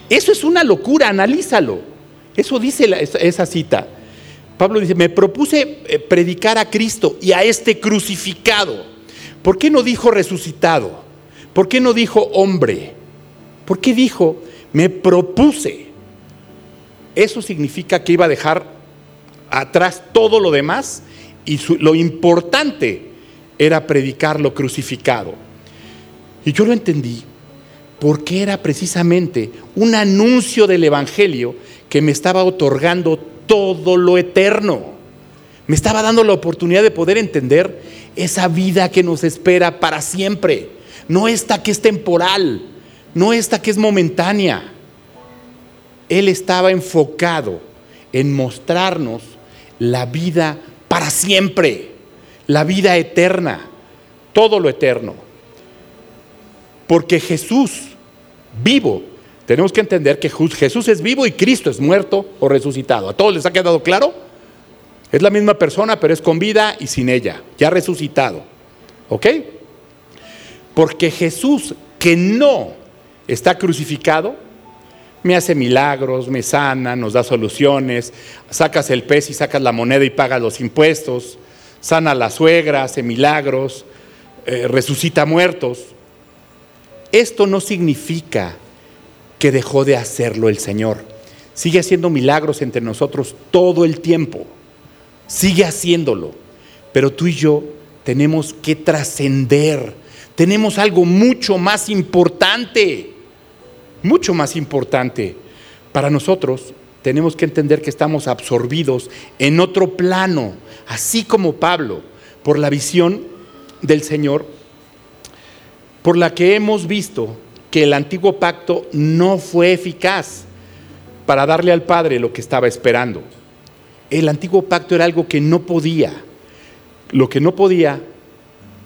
Eso es una locura, analízalo. Eso dice esa cita. Pablo dice, me propuse eh, predicar a Cristo y a este crucificado. ¿Por qué no dijo resucitado? ¿Por qué no dijo hombre? ¿Por qué dijo me propuse? Eso significa que iba a dejar atrás todo lo demás y lo importante era predicar lo crucificado. Y yo lo entendí porque era precisamente un anuncio del Evangelio que me estaba otorgando todo lo eterno. Me estaba dando la oportunidad de poder entender esa vida que nos espera para siempre. No esta que es temporal, no esta que es momentánea. Él estaba enfocado en mostrarnos la vida para siempre, la vida eterna, todo lo eterno. Porque Jesús, vivo, tenemos que entender que Jesús es vivo y Cristo es muerto o resucitado. ¿A todos les ha quedado claro? Es la misma persona, pero es con vida y sin ella, ya resucitado. ¿Ok? Porque Jesús, que no está crucificado, me hace milagros, me sana, nos da soluciones, sacas el pez y sacas la moneda y pagas los impuestos, sana a la suegra, hace milagros, eh, resucita muertos. Esto no significa que dejó de hacerlo el Señor. Sigue haciendo milagros entre nosotros todo el tiempo sigue haciéndolo. Pero tú y yo tenemos que trascender. Tenemos algo mucho más importante, mucho más importante. Para nosotros tenemos que entender que estamos absorbidos en otro plano, así como Pablo, por la visión del Señor, por la que hemos visto que el antiguo pacto no fue eficaz para darle al Padre lo que estaba esperando el antiguo pacto era algo que no podía. Lo que no podía,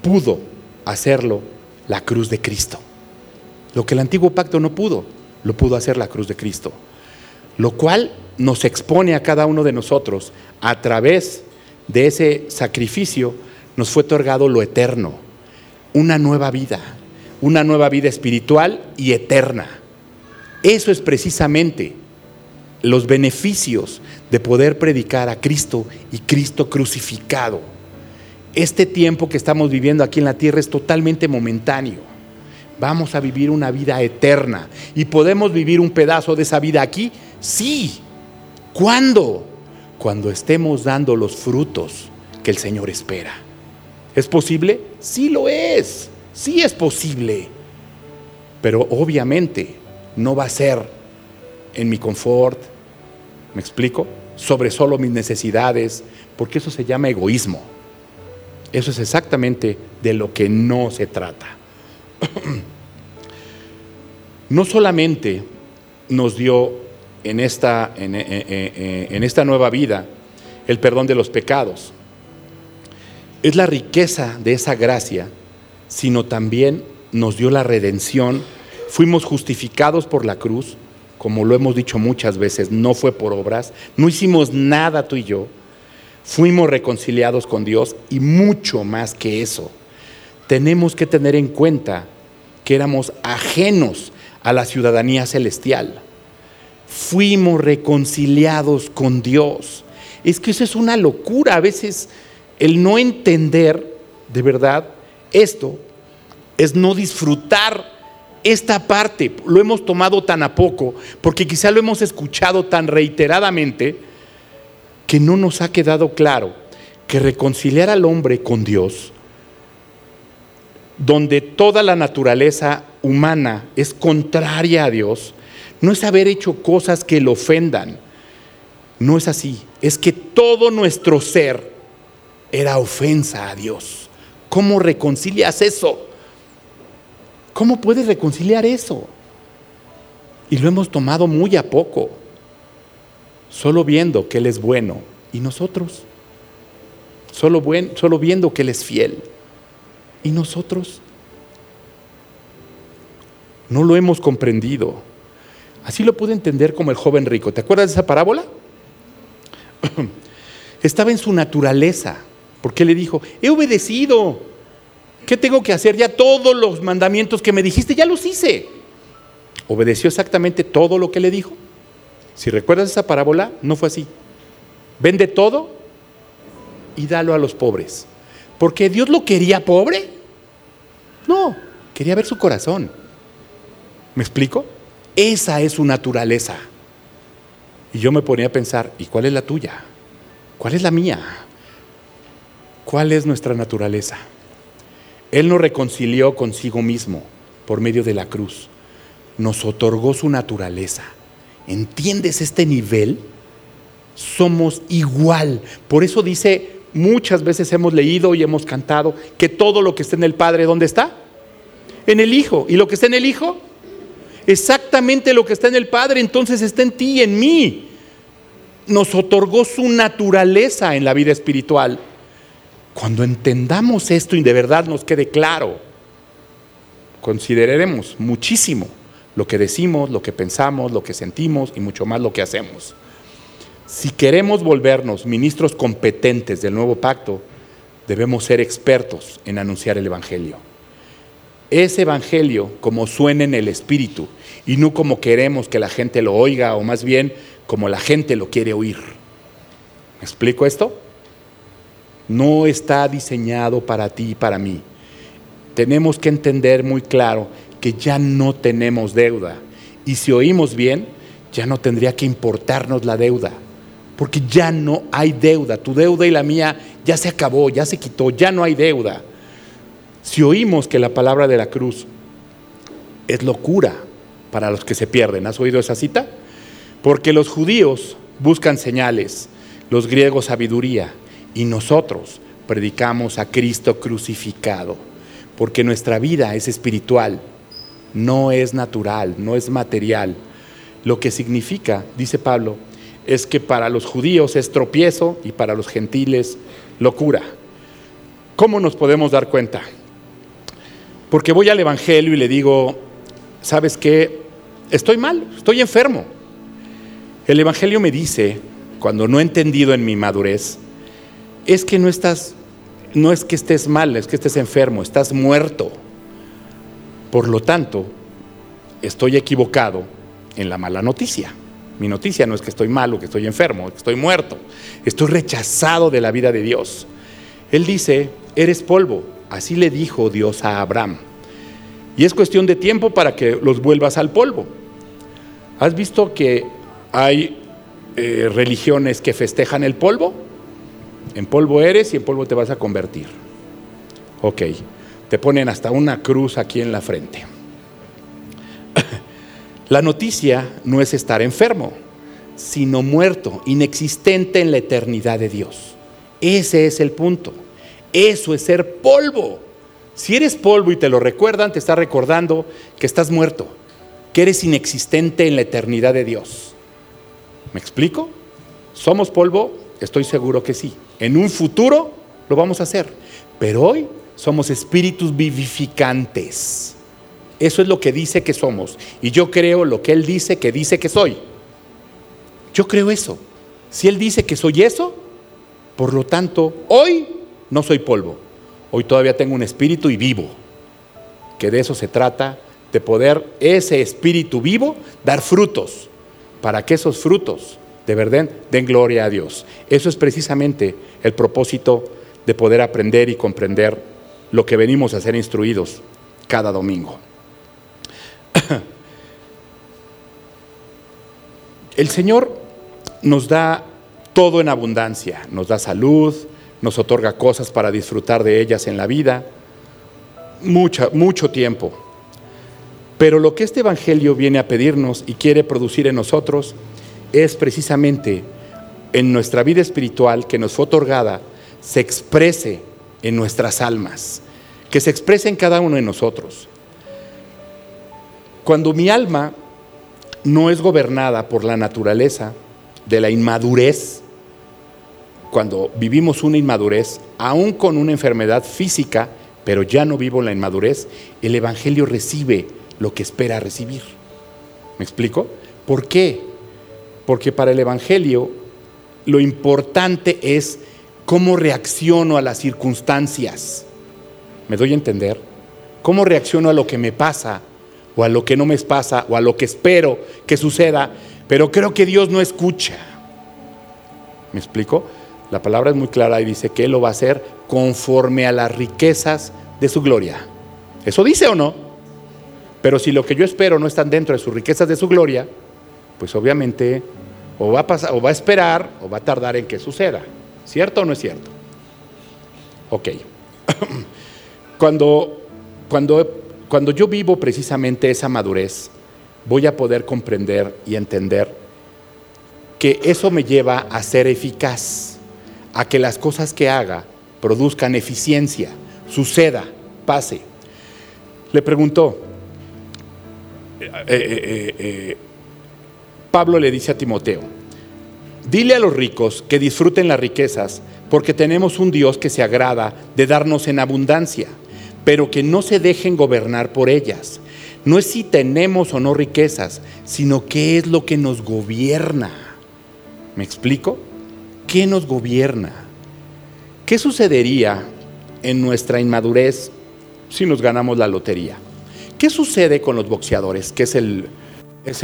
pudo hacerlo la cruz de Cristo. Lo que el antiguo pacto no pudo, lo pudo hacer la cruz de Cristo. Lo cual nos expone a cada uno de nosotros a través de ese sacrificio, nos fue otorgado lo eterno, una nueva vida, una nueva vida espiritual y eterna. Eso es precisamente los beneficios de poder predicar a Cristo y Cristo crucificado. Este tiempo que estamos viviendo aquí en la tierra es totalmente momentáneo. Vamos a vivir una vida eterna. ¿Y podemos vivir un pedazo de esa vida aquí? Sí. ¿Cuándo? Cuando estemos dando los frutos que el Señor espera. ¿Es posible? Sí lo es. Sí es posible. Pero obviamente no va a ser en mi confort, ¿me explico? Sobre solo mis necesidades, porque eso se llama egoísmo. Eso es exactamente de lo que no se trata. no solamente nos dio en esta, en, en esta nueva vida el perdón de los pecados, es la riqueza de esa gracia, sino también nos dio la redención, fuimos justificados por la cruz, como lo hemos dicho muchas veces, no fue por obras, no hicimos nada tú y yo, fuimos reconciliados con Dios y mucho más que eso. Tenemos que tener en cuenta que éramos ajenos a la ciudadanía celestial. Fuimos reconciliados con Dios. Es que eso es una locura. A veces el no entender de verdad esto es no disfrutar esta parte. Lo hemos tomado tan a poco porque quizá lo hemos escuchado tan reiteradamente que no nos ha quedado claro que reconciliar al hombre con Dios, donde toda la naturaleza humana es contraria a Dios, no es haber hecho cosas que lo ofendan. No es así. Es que todo nuestro ser era ofensa a Dios. ¿Cómo reconcilias eso? ¿Cómo puedes reconciliar eso? Y lo hemos tomado muy a poco, solo viendo que Él es bueno. ¿Y nosotros? Solo, solo viendo que Él es fiel. ¿Y nosotros? No lo hemos comprendido. Así lo pude entender como el joven rico. ¿Te acuerdas de esa parábola? Estaba en su naturaleza porque le dijo, he obedecido. ¿Qué tengo que hacer? Ya todos los mandamientos que me dijiste, ya los hice. Obedeció exactamente todo lo que le dijo. Si recuerdas esa parábola, no fue así. Vende todo y dalo a los pobres. Porque Dios lo quería pobre. No, quería ver su corazón. ¿Me explico? Esa es su naturaleza. Y yo me ponía a pensar, ¿y cuál es la tuya? ¿Cuál es la mía? ¿Cuál es nuestra naturaleza? Él nos reconcilió consigo mismo por medio de la cruz. Nos otorgó su naturaleza. ¿Entiendes este nivel? Somos igual. Por eso dice, muchas veces hemos leído y hemos cantado que todo lo que está en el Padre, ¿dónde está? En el Hijo. ¿Y lo que está en el Hijo? Exactamente lo que está en el Padre, entonces está en ti y en mí. Nos otorgó su naturaleza en la vida espiritual. Cuando entendamos esto y de verdad nos quede claro, consideraremos muchísimo lo que decimos, lo que pensamos, lo que sentimos y mucho más lo que hacemos. Si queremos volvernos ministros competentes del nuevo pacto, debemos ser expertos en anunciar el Evangelio. Ese Evangelio como suena en el Espíritu y no como queremos que la gente lo oiga o más bien como la gente lo quiere oír. ¿Me explico esto? no está diseñado para ti y para mí. Tenemos que entender muy claro que ya no tenemos deuda. Y si oímos bien, ya no tendría que importarnos la deuda. Porque ya no hay deuda. Tu deuda y la mía ya se acabó, ya se quitó, ya no hay deuda. Si oímos que la palabra de la cruz es locura para los que se pierden, ¿has oído esa cita? Porque los judíos buscan señales, los griegos sabiduría, y nosotros predicamos a Cristo crucificado, porque nuestra vida es espiritual, no es natural, no es material. Lo que significa, dice Pablo, es que para los judíos es tropiezo y para los gentiles locura. ¿Cómo nos podemos dar cuenta? Porque voy al Evangelio y le digo, ¿sabes qué? Estoy mal, estoy enfermo. El Evangelio me dice, cuando no he entendido en mi madurez, es que no estás, no es que estés mal, es que estés enfermo, estás muerto. Por lo tanto, estoy equivocado en la mala noticia. Mi noticia no es que estoy malo, que estoy enfermo, que estoy muerto. Estoy rechazado de la vida de Dios. Él dice, eres polvo. Así le dijo Dios a Abraham. Y es cuestión de tiempo para que los vuelvas al polvo. ¿Has visto que hay eh, religiones que festejan el polvo? En polvo eres y en polvo te vas a convertir. Ok, te ponen hasta una cruz aquí en la frente. La noticia no es estar enfermo, sino muerto, inexistente en la eternidad de Dios. Ese es el punto. Eso es ser polvo. Si eres polvo y te lo recuerdan, te está recordando que estás muerto, que eres inexistente en la eternidad de Dios. ¿Me explico? ¿Somos polvo? Estoy seguro que sí. En un futuro lo vamos a hacer. Pero hoy somos espíritus vivificantes. Eso es lo que dice que somos. Y yo creo lo que Él dice que dice que soy. Yo creo eso. Si Él dice que soy eso, por lo tanto, hoy no soy polvo. Hoy todavía tengo un espíritu y vivo. Que de eso se trata, de poder ese espíritu vivo dar frutos, para que esos frutos de verdad den gloria a Dios. Eso es precisamente el propósito de poder aprender y comprender lo que venimos a ser instruidos cada domingo. El Señor nos da todo en abundancia, nos da salud, nos otorga cosas para disfrutar de ellas en la vida, mucho tiempo. Pero lo que este Evangelio viene a pedirnos y quiere producir en nosotros es precisamente en nuestra vida espiritual que nos fue otorgada, se exprese en nuestras almas, que se exprese en cada uno de nosotros. Cuando mi alma no es gobernada por la naturaleza de la inmadurez, cuando vivimos una inmadurez, aún con una enfermedad física, pero ya no vivo la inmadurez, el Evangelio recibe lo que espera recibir. ¿Me explico? ¿Por qué? Porque para el Evangelio lo importante es cómo reacciono a las circunstancias. ¿Me doy a entender? ¿Cómo reacciono a lo que me pasa o a lo que no me pasa o a lo que espero que suceda? Pero creo que Dios no escucha. ¿Me explico? La palabra es muy clara y dice que Él lo va a hacer conforme a las riquezas de su gloria. ¿Eso dice o no? Pero si lo que yo espero no están dentro de sus riquezas de su gloria, pues obviamente o va a, pasar, o va a esperar o va a tardar en que suceda. ¿Cierto o no es cierto? Ok. cuando, cuando, cuando yo vivo precisamente esa madurez, voy a poder comprender y entender que eso me lleva a ser eficaz a que las cosas que haga produzcan eficiencia, suceda, pase. Le preguntó, eh, eh, eh, Pablo le dice a Timoteo, dile a los ricos que disfruten las riquezas, porque tenemos un Dios que se agrada de darnos en abundancia, pero que no se dejen gobernar por ellas. No es si tenemos o no riquezas, sino qué es lo que nos gobierna. ¿Me explico? ¿Qué nos gobierna? ¿Qué sucedería en nuestra inmadurez si nos ganamos la lotería? ¿Qué sucede con los boxeadores? Que es el,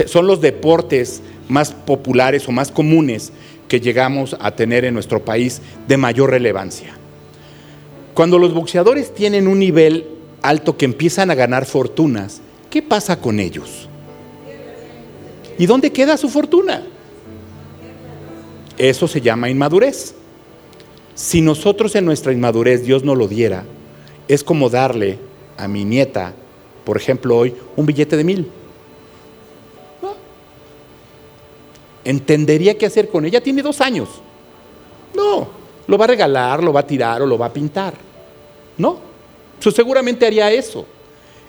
son los deportes más populares o más comunes que llegamos a tener en nuestro país de mayor relevancia. Cuando los boxeadores tienen un nivel alto que empiezan a ganar fortunas, ¿qué pasa con ellos? ¿Y dónde queda su fortuna? Eso se llama inmadurez. Si nosotros en nuestra inmadurez Dios no lo diera, es como darle a mi nieta, por ejemplo, hoy, un billete de mil. ¿Entendería qué hacer con ella? Tiene dos años. No, lo va a regalar, lo va a tirar o lo va a pintar. No, pues seguramente haría eso.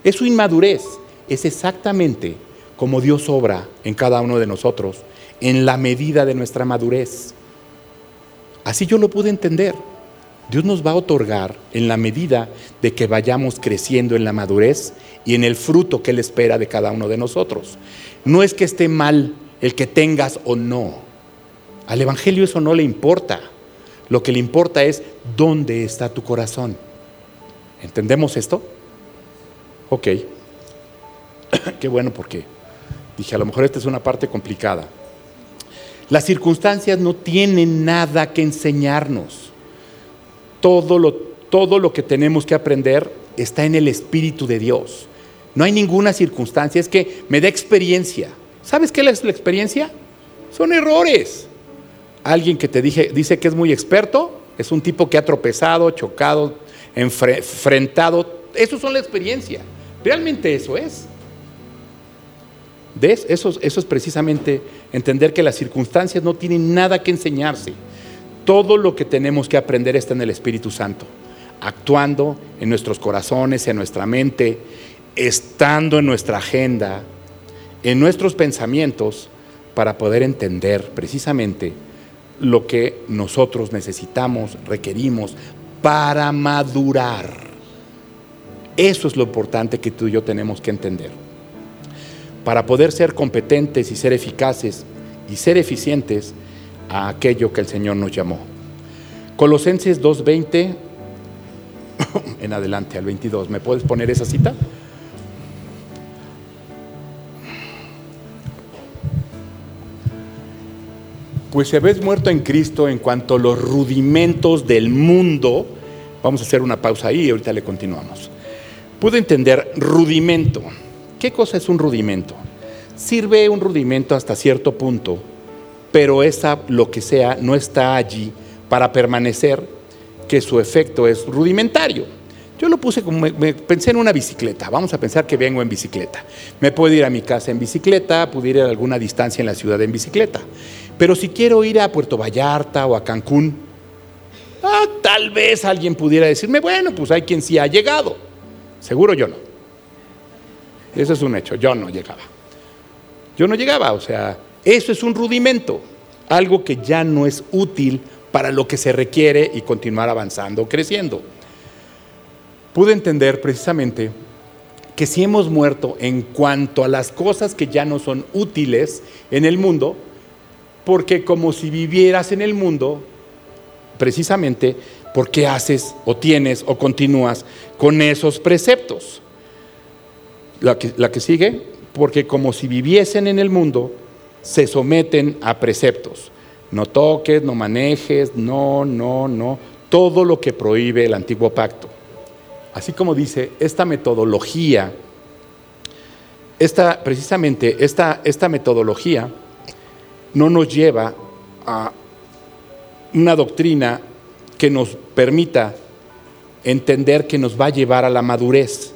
Es su inmadurez. Es exactamente como Dios obra en cada uno de nosotros en la medida de nuestra madurez. Así yo lo pude entender. Dios nos va a otorgar en la medida de que vayamos creciendo en la madurez y en el fruto que Él espera de cada uno de nosotros. No es que esté mal el que tengas o no. Al Evangelio eso no le importa. Lo que le importa es dónde está tu corazón. ¿Entendemos esto? Ok. Qué bueno porque dije, a lo mejor esta es una parte complicada. Las circunstancias no tienen nada que enseñarnos. Todo lo, todo lo que tenemos que aprender está en el Espíritu de Dios. No hay ninguna circunstancia, es que me da experiencia. ¿Sabes qué es la experiencia? Son errores. Alguien que te dije, dice que es muy experto, es un tipo que ha tropezado, chocado, enfrentado. Eso son la experiencia. Realmente eso es. ¿Ves? Eso, eso es precisamente entender que las circunstancias no tienen nada que enseñarse. Todo lo que tenemos que aprender está en el Espíritu Santo, actuando en nuestros corazones, en nuestra mente, estando en nuestra agenda, en nuestros pensamientos, para poder entender precisamente lo que nosotros necesitamos, requerimos para madurar. Eso es lo importante que tú y yo tenemos que entender para poder ser competentes y ser eficaces y ser eficientes a aquello que el Señor nos llamó. Colosenses 2.20, en adelante al 22, ¿me puedes poner esa cita? Pues si habéis muerto en Cristo en cuanto a los rudimentos del mundo, vamos a hacer una pausa ahí y ahorita le continuamos. Pude entender rudimento. ¿Qué cosa es un rudimento? Sirve un rudimento hasta cierto punto, pero esa, lo que sea, no está allí para permanecer, que su efecto es rudimentario. Yo lo puse como, me, pensé en una bicicleta, vamos a pensar que vengo en bicicleta. Me puedo ir a mi casa en bicicleta, puedo ir a alguna distancia en la ciudad en bicicleta, pero si quiero ir a Puerto Vallarta o a Cancún, ah, tal vez alguien pudiera decirme, bueno, pues hay quien sí ha llegado, seguro yo no. Eso es un hecho, yo no llegaba. Yo no llegaba, o sea, eso es un rudimento, algo que ya no es útil para lo que se requiere y continuar avanzando, creciendo. Pude entender precisamente que si hemos muerto en cuanto a las cosas que ya no son útiles en el mundo, porque como si vivieras en el mundo, precisamente porque haces o tienes o continúas con esos preceptos. La que, sigue, porque como si viviesen en el mundo, se someten a preceptos. No toques, no manejes, no, no, no. Todo lo que prohíbe el antiguo pacto. Así como dice, esta metodología, esta, precisamente esta, esta metodología no nos lleva a una doctrina que nos permita entender que nos va a llevar a la madurez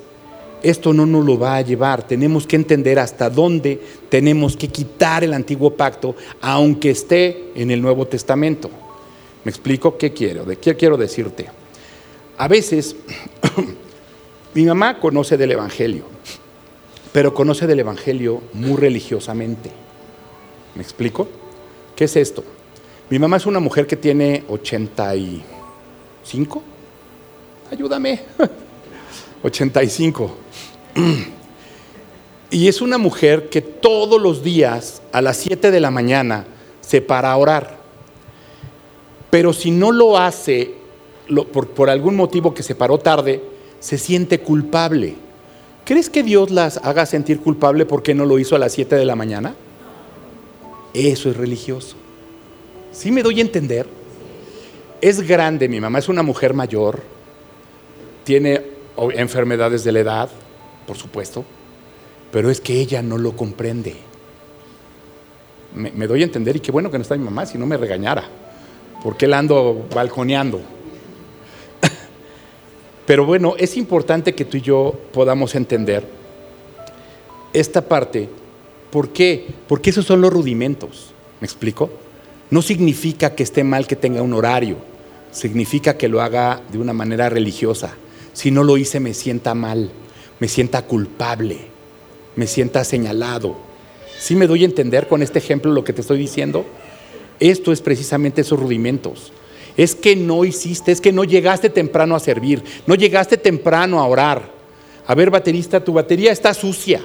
esto no nos lo va a llevar. Tenemos que entender hasta dónde tenemos que quitar el antiguo pacto, aunque esté en el Nuevo Testamento. ¿Me explico qué quiero? ¿De qué quiero decirte? A veces, mi mamá conoce del Evangelio, pero conoce del Evangelio muy religiosamente. ¿Me explico? ¿Qué es esto? Mi mamá es una mujer que tiene 85. Ayúdame. 85. Y es una mujer que todos los días a las 7 de la mañana se para a orar. Pero si no lo hace por, algún motivo que se paró tarde, se siente culpable. ¿Crees que Dios las haga sentir culpable porque no lo hizo a las 7 de la mañana? Eso es religioso. ¿Sí me doy a entender? Es grande, mi mamá es una mujer mayor, tiene enfermedades de la edad, por supuesto, pero es que ella no lo comprende. Me, doy a entender y qué bueno que no está mi mamá, si no me regañara, porque la ando balconeando. Pero bueno, es importante que tú y yo podamos entender esta parte. ¿Por qué? Porque esos son los rudimentos. ¿Me explico? No significa que esté mal que tenga un horario, significa que lo haga de una manera religiosa. Si no lo hice me sienta mal, me sienta culpable, me sienta señalado. ¿Sí me doy a entender con este ejemplo lo que te estoy diciendo? Esto es precisamente esos rudimentos. Es que no hiciste, es que no llegaste temprano a servir, no llegaste temprano a orar. A ver, baterista, tu batería está sucia.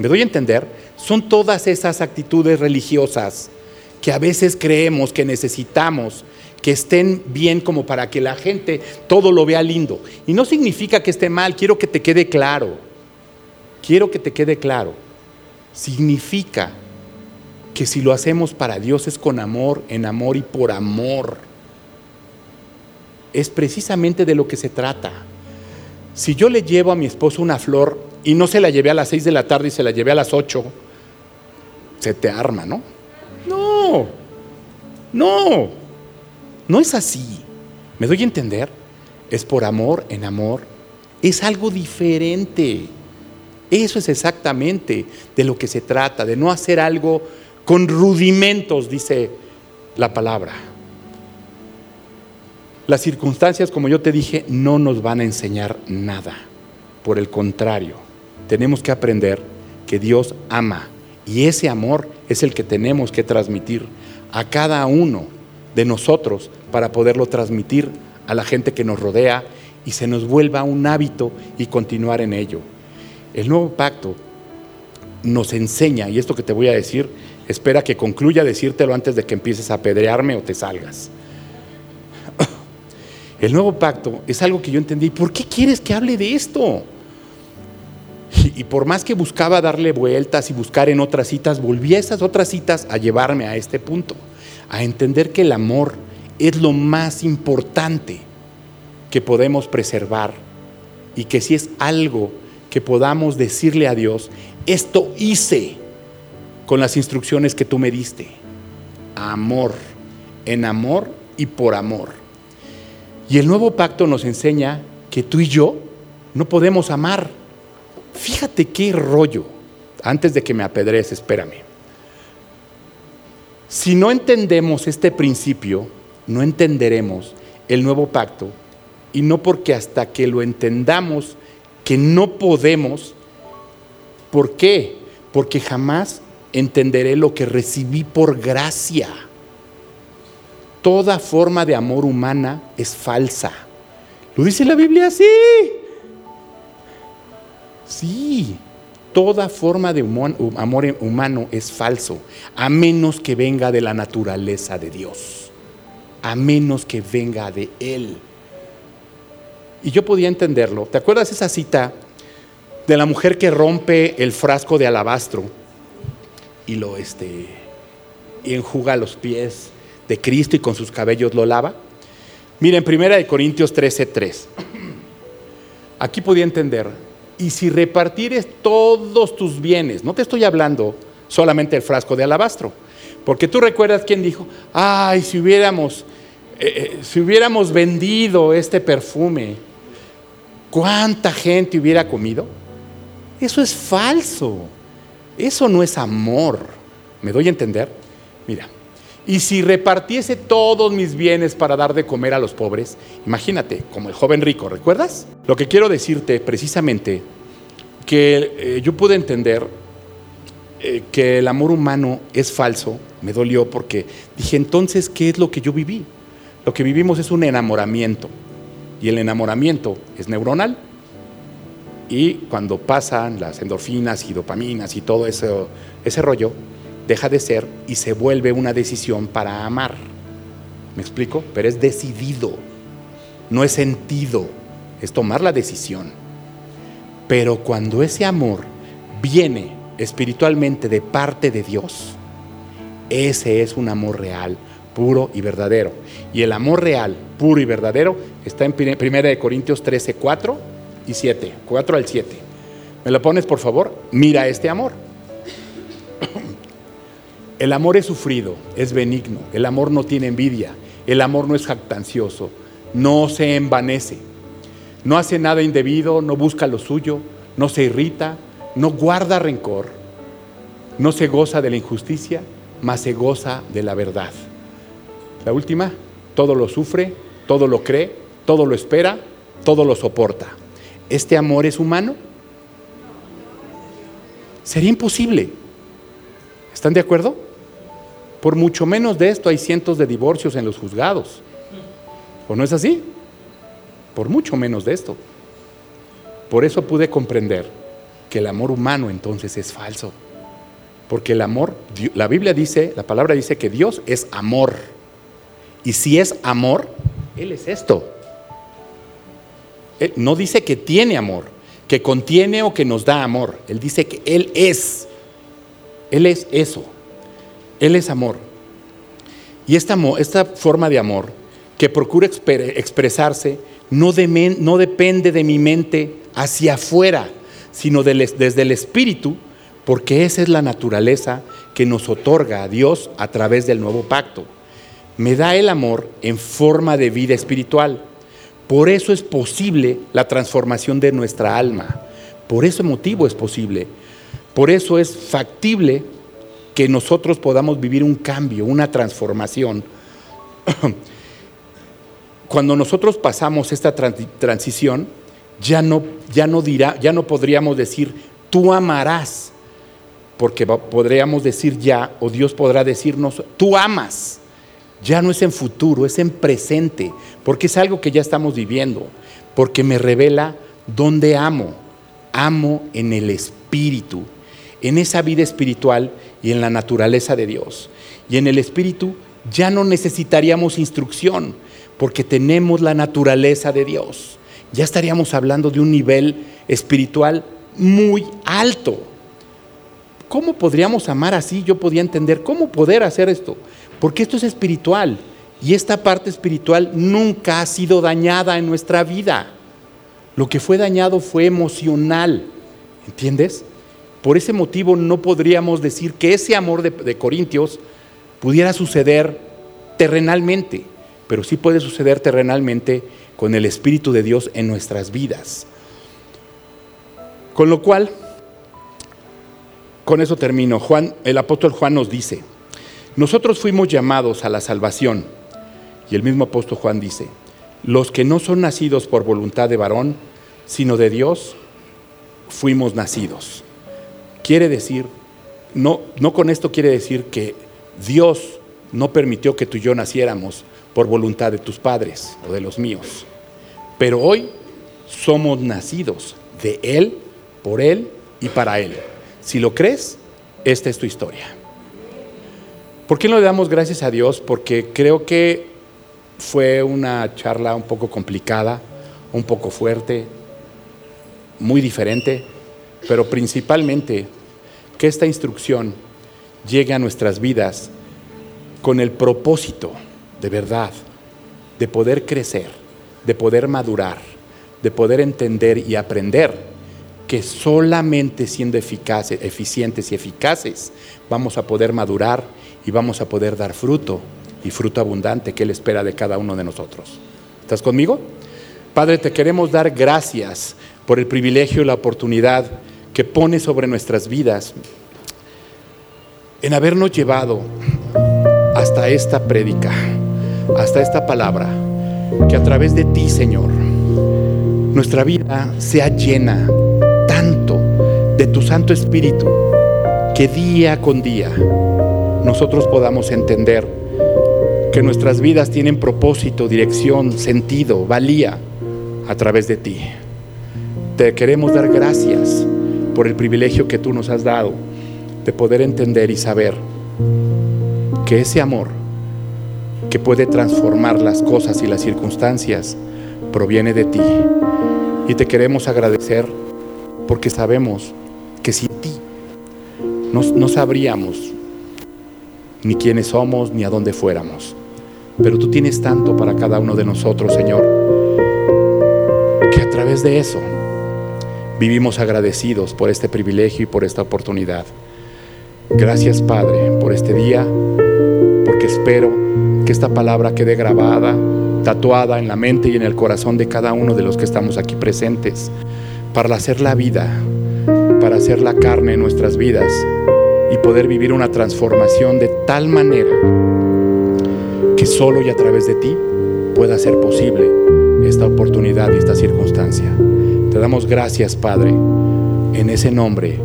¿Me doy a entender? Son todas esas actitudes religiosas que a veces creemos que necesitamos que estén bien como para que la gente todo lo vea lindo. Y no significa que esté mal, quiero que te quede claro. Quiero que te quede claro. Significa que si lo hacemos para Dios es con amor, en amor y por amor. Es precisamente de lo que se trata. Si yo le llevo a mi esposo una flor y no se la llevé a las 6 de la tarde y se la llevé a las 8, se te arma, ¿no? No, no, no es así. ¿Me doy a entender? Es por amor en amor. Es algo diferente. Eso es exactamente de lo que se trata, de no hacer algo con rudimentos, dice la palabra. Las circunstancias, como yo te dije, no nos van a enseñar nada. Por el contrario, tenemos que aprender que Dios ama y ese amor es el que tenemos que transmitir a cada uno de nosotros para poderlo transmitir a la gente que nos rodea y se nos vuelva un hábito y continuar en ello. El nuevo pacto nos enseña, y esto que te voy a decir, espera que concluya decírtelo antes de que empieces a apedrearme o te salgas. El nuevo pacto es algo que yo entendí. ¿Por qué quieres que hable de esto? Y por más que buscaba darle vueltas y buscar en otras citas, volví a esas otras citas a llevarme a este punto, a entender que el amor es lo más importante que podemos preservar y que si es algo que podamos decirle a Dios, esto hice con las instrucciones que tú me diste. Amor, en amor y por amor. Y el nuevo pacto nos enseña que tú y yo no podemos amar. Fíjate qué rollo. Antes de que me apedres, espérame. Si no entendemos este principio, no entenderemos el nuevo pacto y no porque hasta que lo entendamos que no podemos. ¿Por qué? Porque jamás entenderé lo que recibí por gracia. Toda forma de amor humana es falsa. ¿Lo dice la Biblia así? Sí, toda forma de amor humano es falso, a menos que venga de la naturaleza de Dios, a menos que venga de Él. Y yo podía entenderlo. ¿Te acuerdas esa cita de la mujer que rompe el frasco de alabastro y lo este y enjuga los pies de Cristo y con sus cabellos lo lava? Miren, primera de Corintios 13:3. Aquí podía entender, y si repartires todos tus bienes, no te estoy hablando solamente del frasco de alabastro, porque tú recuerdas quién dijo, ay, si hubiéramos, eh, eh, si hubiéramos vendido este perfume, ¿cuánta gente hubiera comido? Eso es falso. Eso no es amor. ¿Me doy a entender? Mira, y si repartiese todos mis bienes para dar de comer a los pobres, imagínate, como el joven rico, ¿recuerdas? Lo que quiero decirte precisamente, que eh, yo pude entender eh, que el amor humano es falso, me dolió porque dije, entonces, ¿qué es lo que yo viví? Lo que vivimos es un enamoramiento. Y el enamoramiento es neuronal. Y cuando pasan las endorfinas y dopaminas y todo eso, ese rollo, deja de ser y se vuelve una decisión para amar. ¿Me explico? Pero es decidido, no es sentido, es tomar la decisión. Pero cuando ese amor viene espiritualmente de parte de Dios, ese es un amor real, puro y verdadero. Y el amor real, puro y verdadero, está en 1 Corintios 13, 4 y 7, 4 al 7. ¿Me lo pones, por favor? Mira este amor. El amor es sufrido, es benigno, el amor no tiene envidia, el amor no es jactancioso, no se envanece, no hace nada indebido, no busca lo suyo, no se irrita, no guarda rencor, no se goza de la injusticia, mas se goza de la verdad. La última, todo lo sufre, todo lo cree, todo lo espera, todo lo soporta. ¿Este amor es humano? Sería imposible. ¿Están de acuerdo? Por mucho menos de esto hay cientos de divorcios en los juzgados. ¿O no es así? Por mucho menos de esto. Por eso pude comprender que el amor humano entonces es falso. Porque el amor, la Biblia dice, la palabra dice que Dios es amor. Y si es amor, Él es esto. Él no dice que tiene amor, que contiene o que nos da amor. Él dice que Él es. Él es eso. Él es amor. Y esta, forma de amor que procura expresarse no, no depende de mi mente hacia afuera, sino desde el Espíritu, porque esa es la naturaleza que nos otorga a Dios a través del nuevo pacto. Me da el amor en forma de vida espiritual. Por eso es posible la transformación de nuestra alma. Por ese motivo es posible. Por eso es factible que nosotros podamos vivir un cambio, una transformación. Cuando nosotros pasamos esta transición, ya no, ya no dirá, ya no podríamos decir tú amarás, porque podríamos decir ya, o Dios podrá decirnos, tú amas. Ya no es en futuro, es en presente, porque es algo que ya estamos viviendo, porque me revela dónde amo. Amo en el Espíritu, en esa vida espiritual y en la naturaleza de Dios. Y en el Espíritu ya no necesitaríamos instrucción, porque tenemos la naturaleza de Dios. Ya estaríamos hablando de un nivel espiritual muy alto. ¿Cómo podríamos amar así? Yo podía entender cómo poder hacer esto, porque esto es espiritual y esta parte espiritual nunca ha sido dañada en nuestra vida. Lo que fue dañado fue emocional, ¿entiendes? Por ese motivo no podríamos decir que ese amor de, Corintios pudiera suceder terrenalmente, pero sí puede suceder terrenalmente con el Espíritu de Dios en nuestras vidas. Con lo cual, con eso termino. Juan, el apóstol Juan nos dice, nosotros fuimos llamados a la salvación. Y el mismo apóstol Juan dice, los que no son nacidos por voluntad de varón, sino de Dios, fuimos nacidos. Quiere decir, no, no con esto quiere decir que Dios no permitió que tú y yo naciéramos por voluntad de tus padres o de los míos. Pero hoy somos nacidos de Él, por Él y para Él. Si lo crees, esta es tu historia. ¿Por qué no le damos gracias a Dios? Porque creo que fue una charla un poco complicada, un poco fuerte, muy diferente, pero principalmente que esta instrucción llegue a nuestras vidas con el propósito de verdad de poder crecer, de poder madurar, de poder entender y aprender que solamente siendo eficaces, eficientes y eficaces vamos a poder madurar y vamos a poder dar fruto y fruto abundante que Él espera de cada uno de nosotros. ¿Estás conmigo? Padre, te queremos dar gracias por el privilegio y la oportunidad que pone sobre nuestras vidas en habernos llevado hasta esta prédica, hasta esta palabra, que a través de ti, Señor, nuestra vida sea llena de tu Santo Espíritu, que día con día nosotros podamos entender que nuestras vidas tienen propósito, dirección, sentido, valía a través de ti. Te queremos dar gracias por el privilegio que tú nos has dado de poder entender y saber que ese amor que puede transformar las cosas y las circunstancias proviene de ti. Y te queremos agradecer porque sabemos que sin ti no, sabríamos ni quiénes somos ni a dónde fuéramos. Pero tú tienes tanto para cada uno de nosotros, Señor, que a través de eso vivimos agradecidos por este privilegio y por esta oportunidad. Gracias, Padre, por este día, porque espero que esta palabra quede grabada, tatuada en la mente y en el corazón de cada uno de los que estamos aquí presentes para hacer la vida, para hacer la carne en nuestras vidas y poder vivir una transformación de tal manera que solo y a través de ti pueda ser posible esta oportunidad y esta circunstancia. Damos gracias, Padre, en ese nombre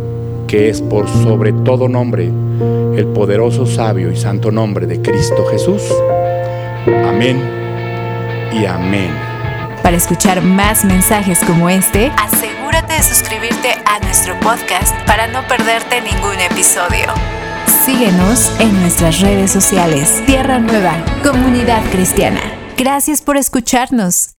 que es por sobre todo nombre, el poderoso, sabio y santo nombre de Cristo Jesús. Amén y amén. Para escuchar más mensajes como este, de suscribirte a nuestro podcast para no perderte ningún episodio. Síguenos en nuestras redes sociales. Tierra Nueva, Comunidad Cristiana. Gracias por escucharnos.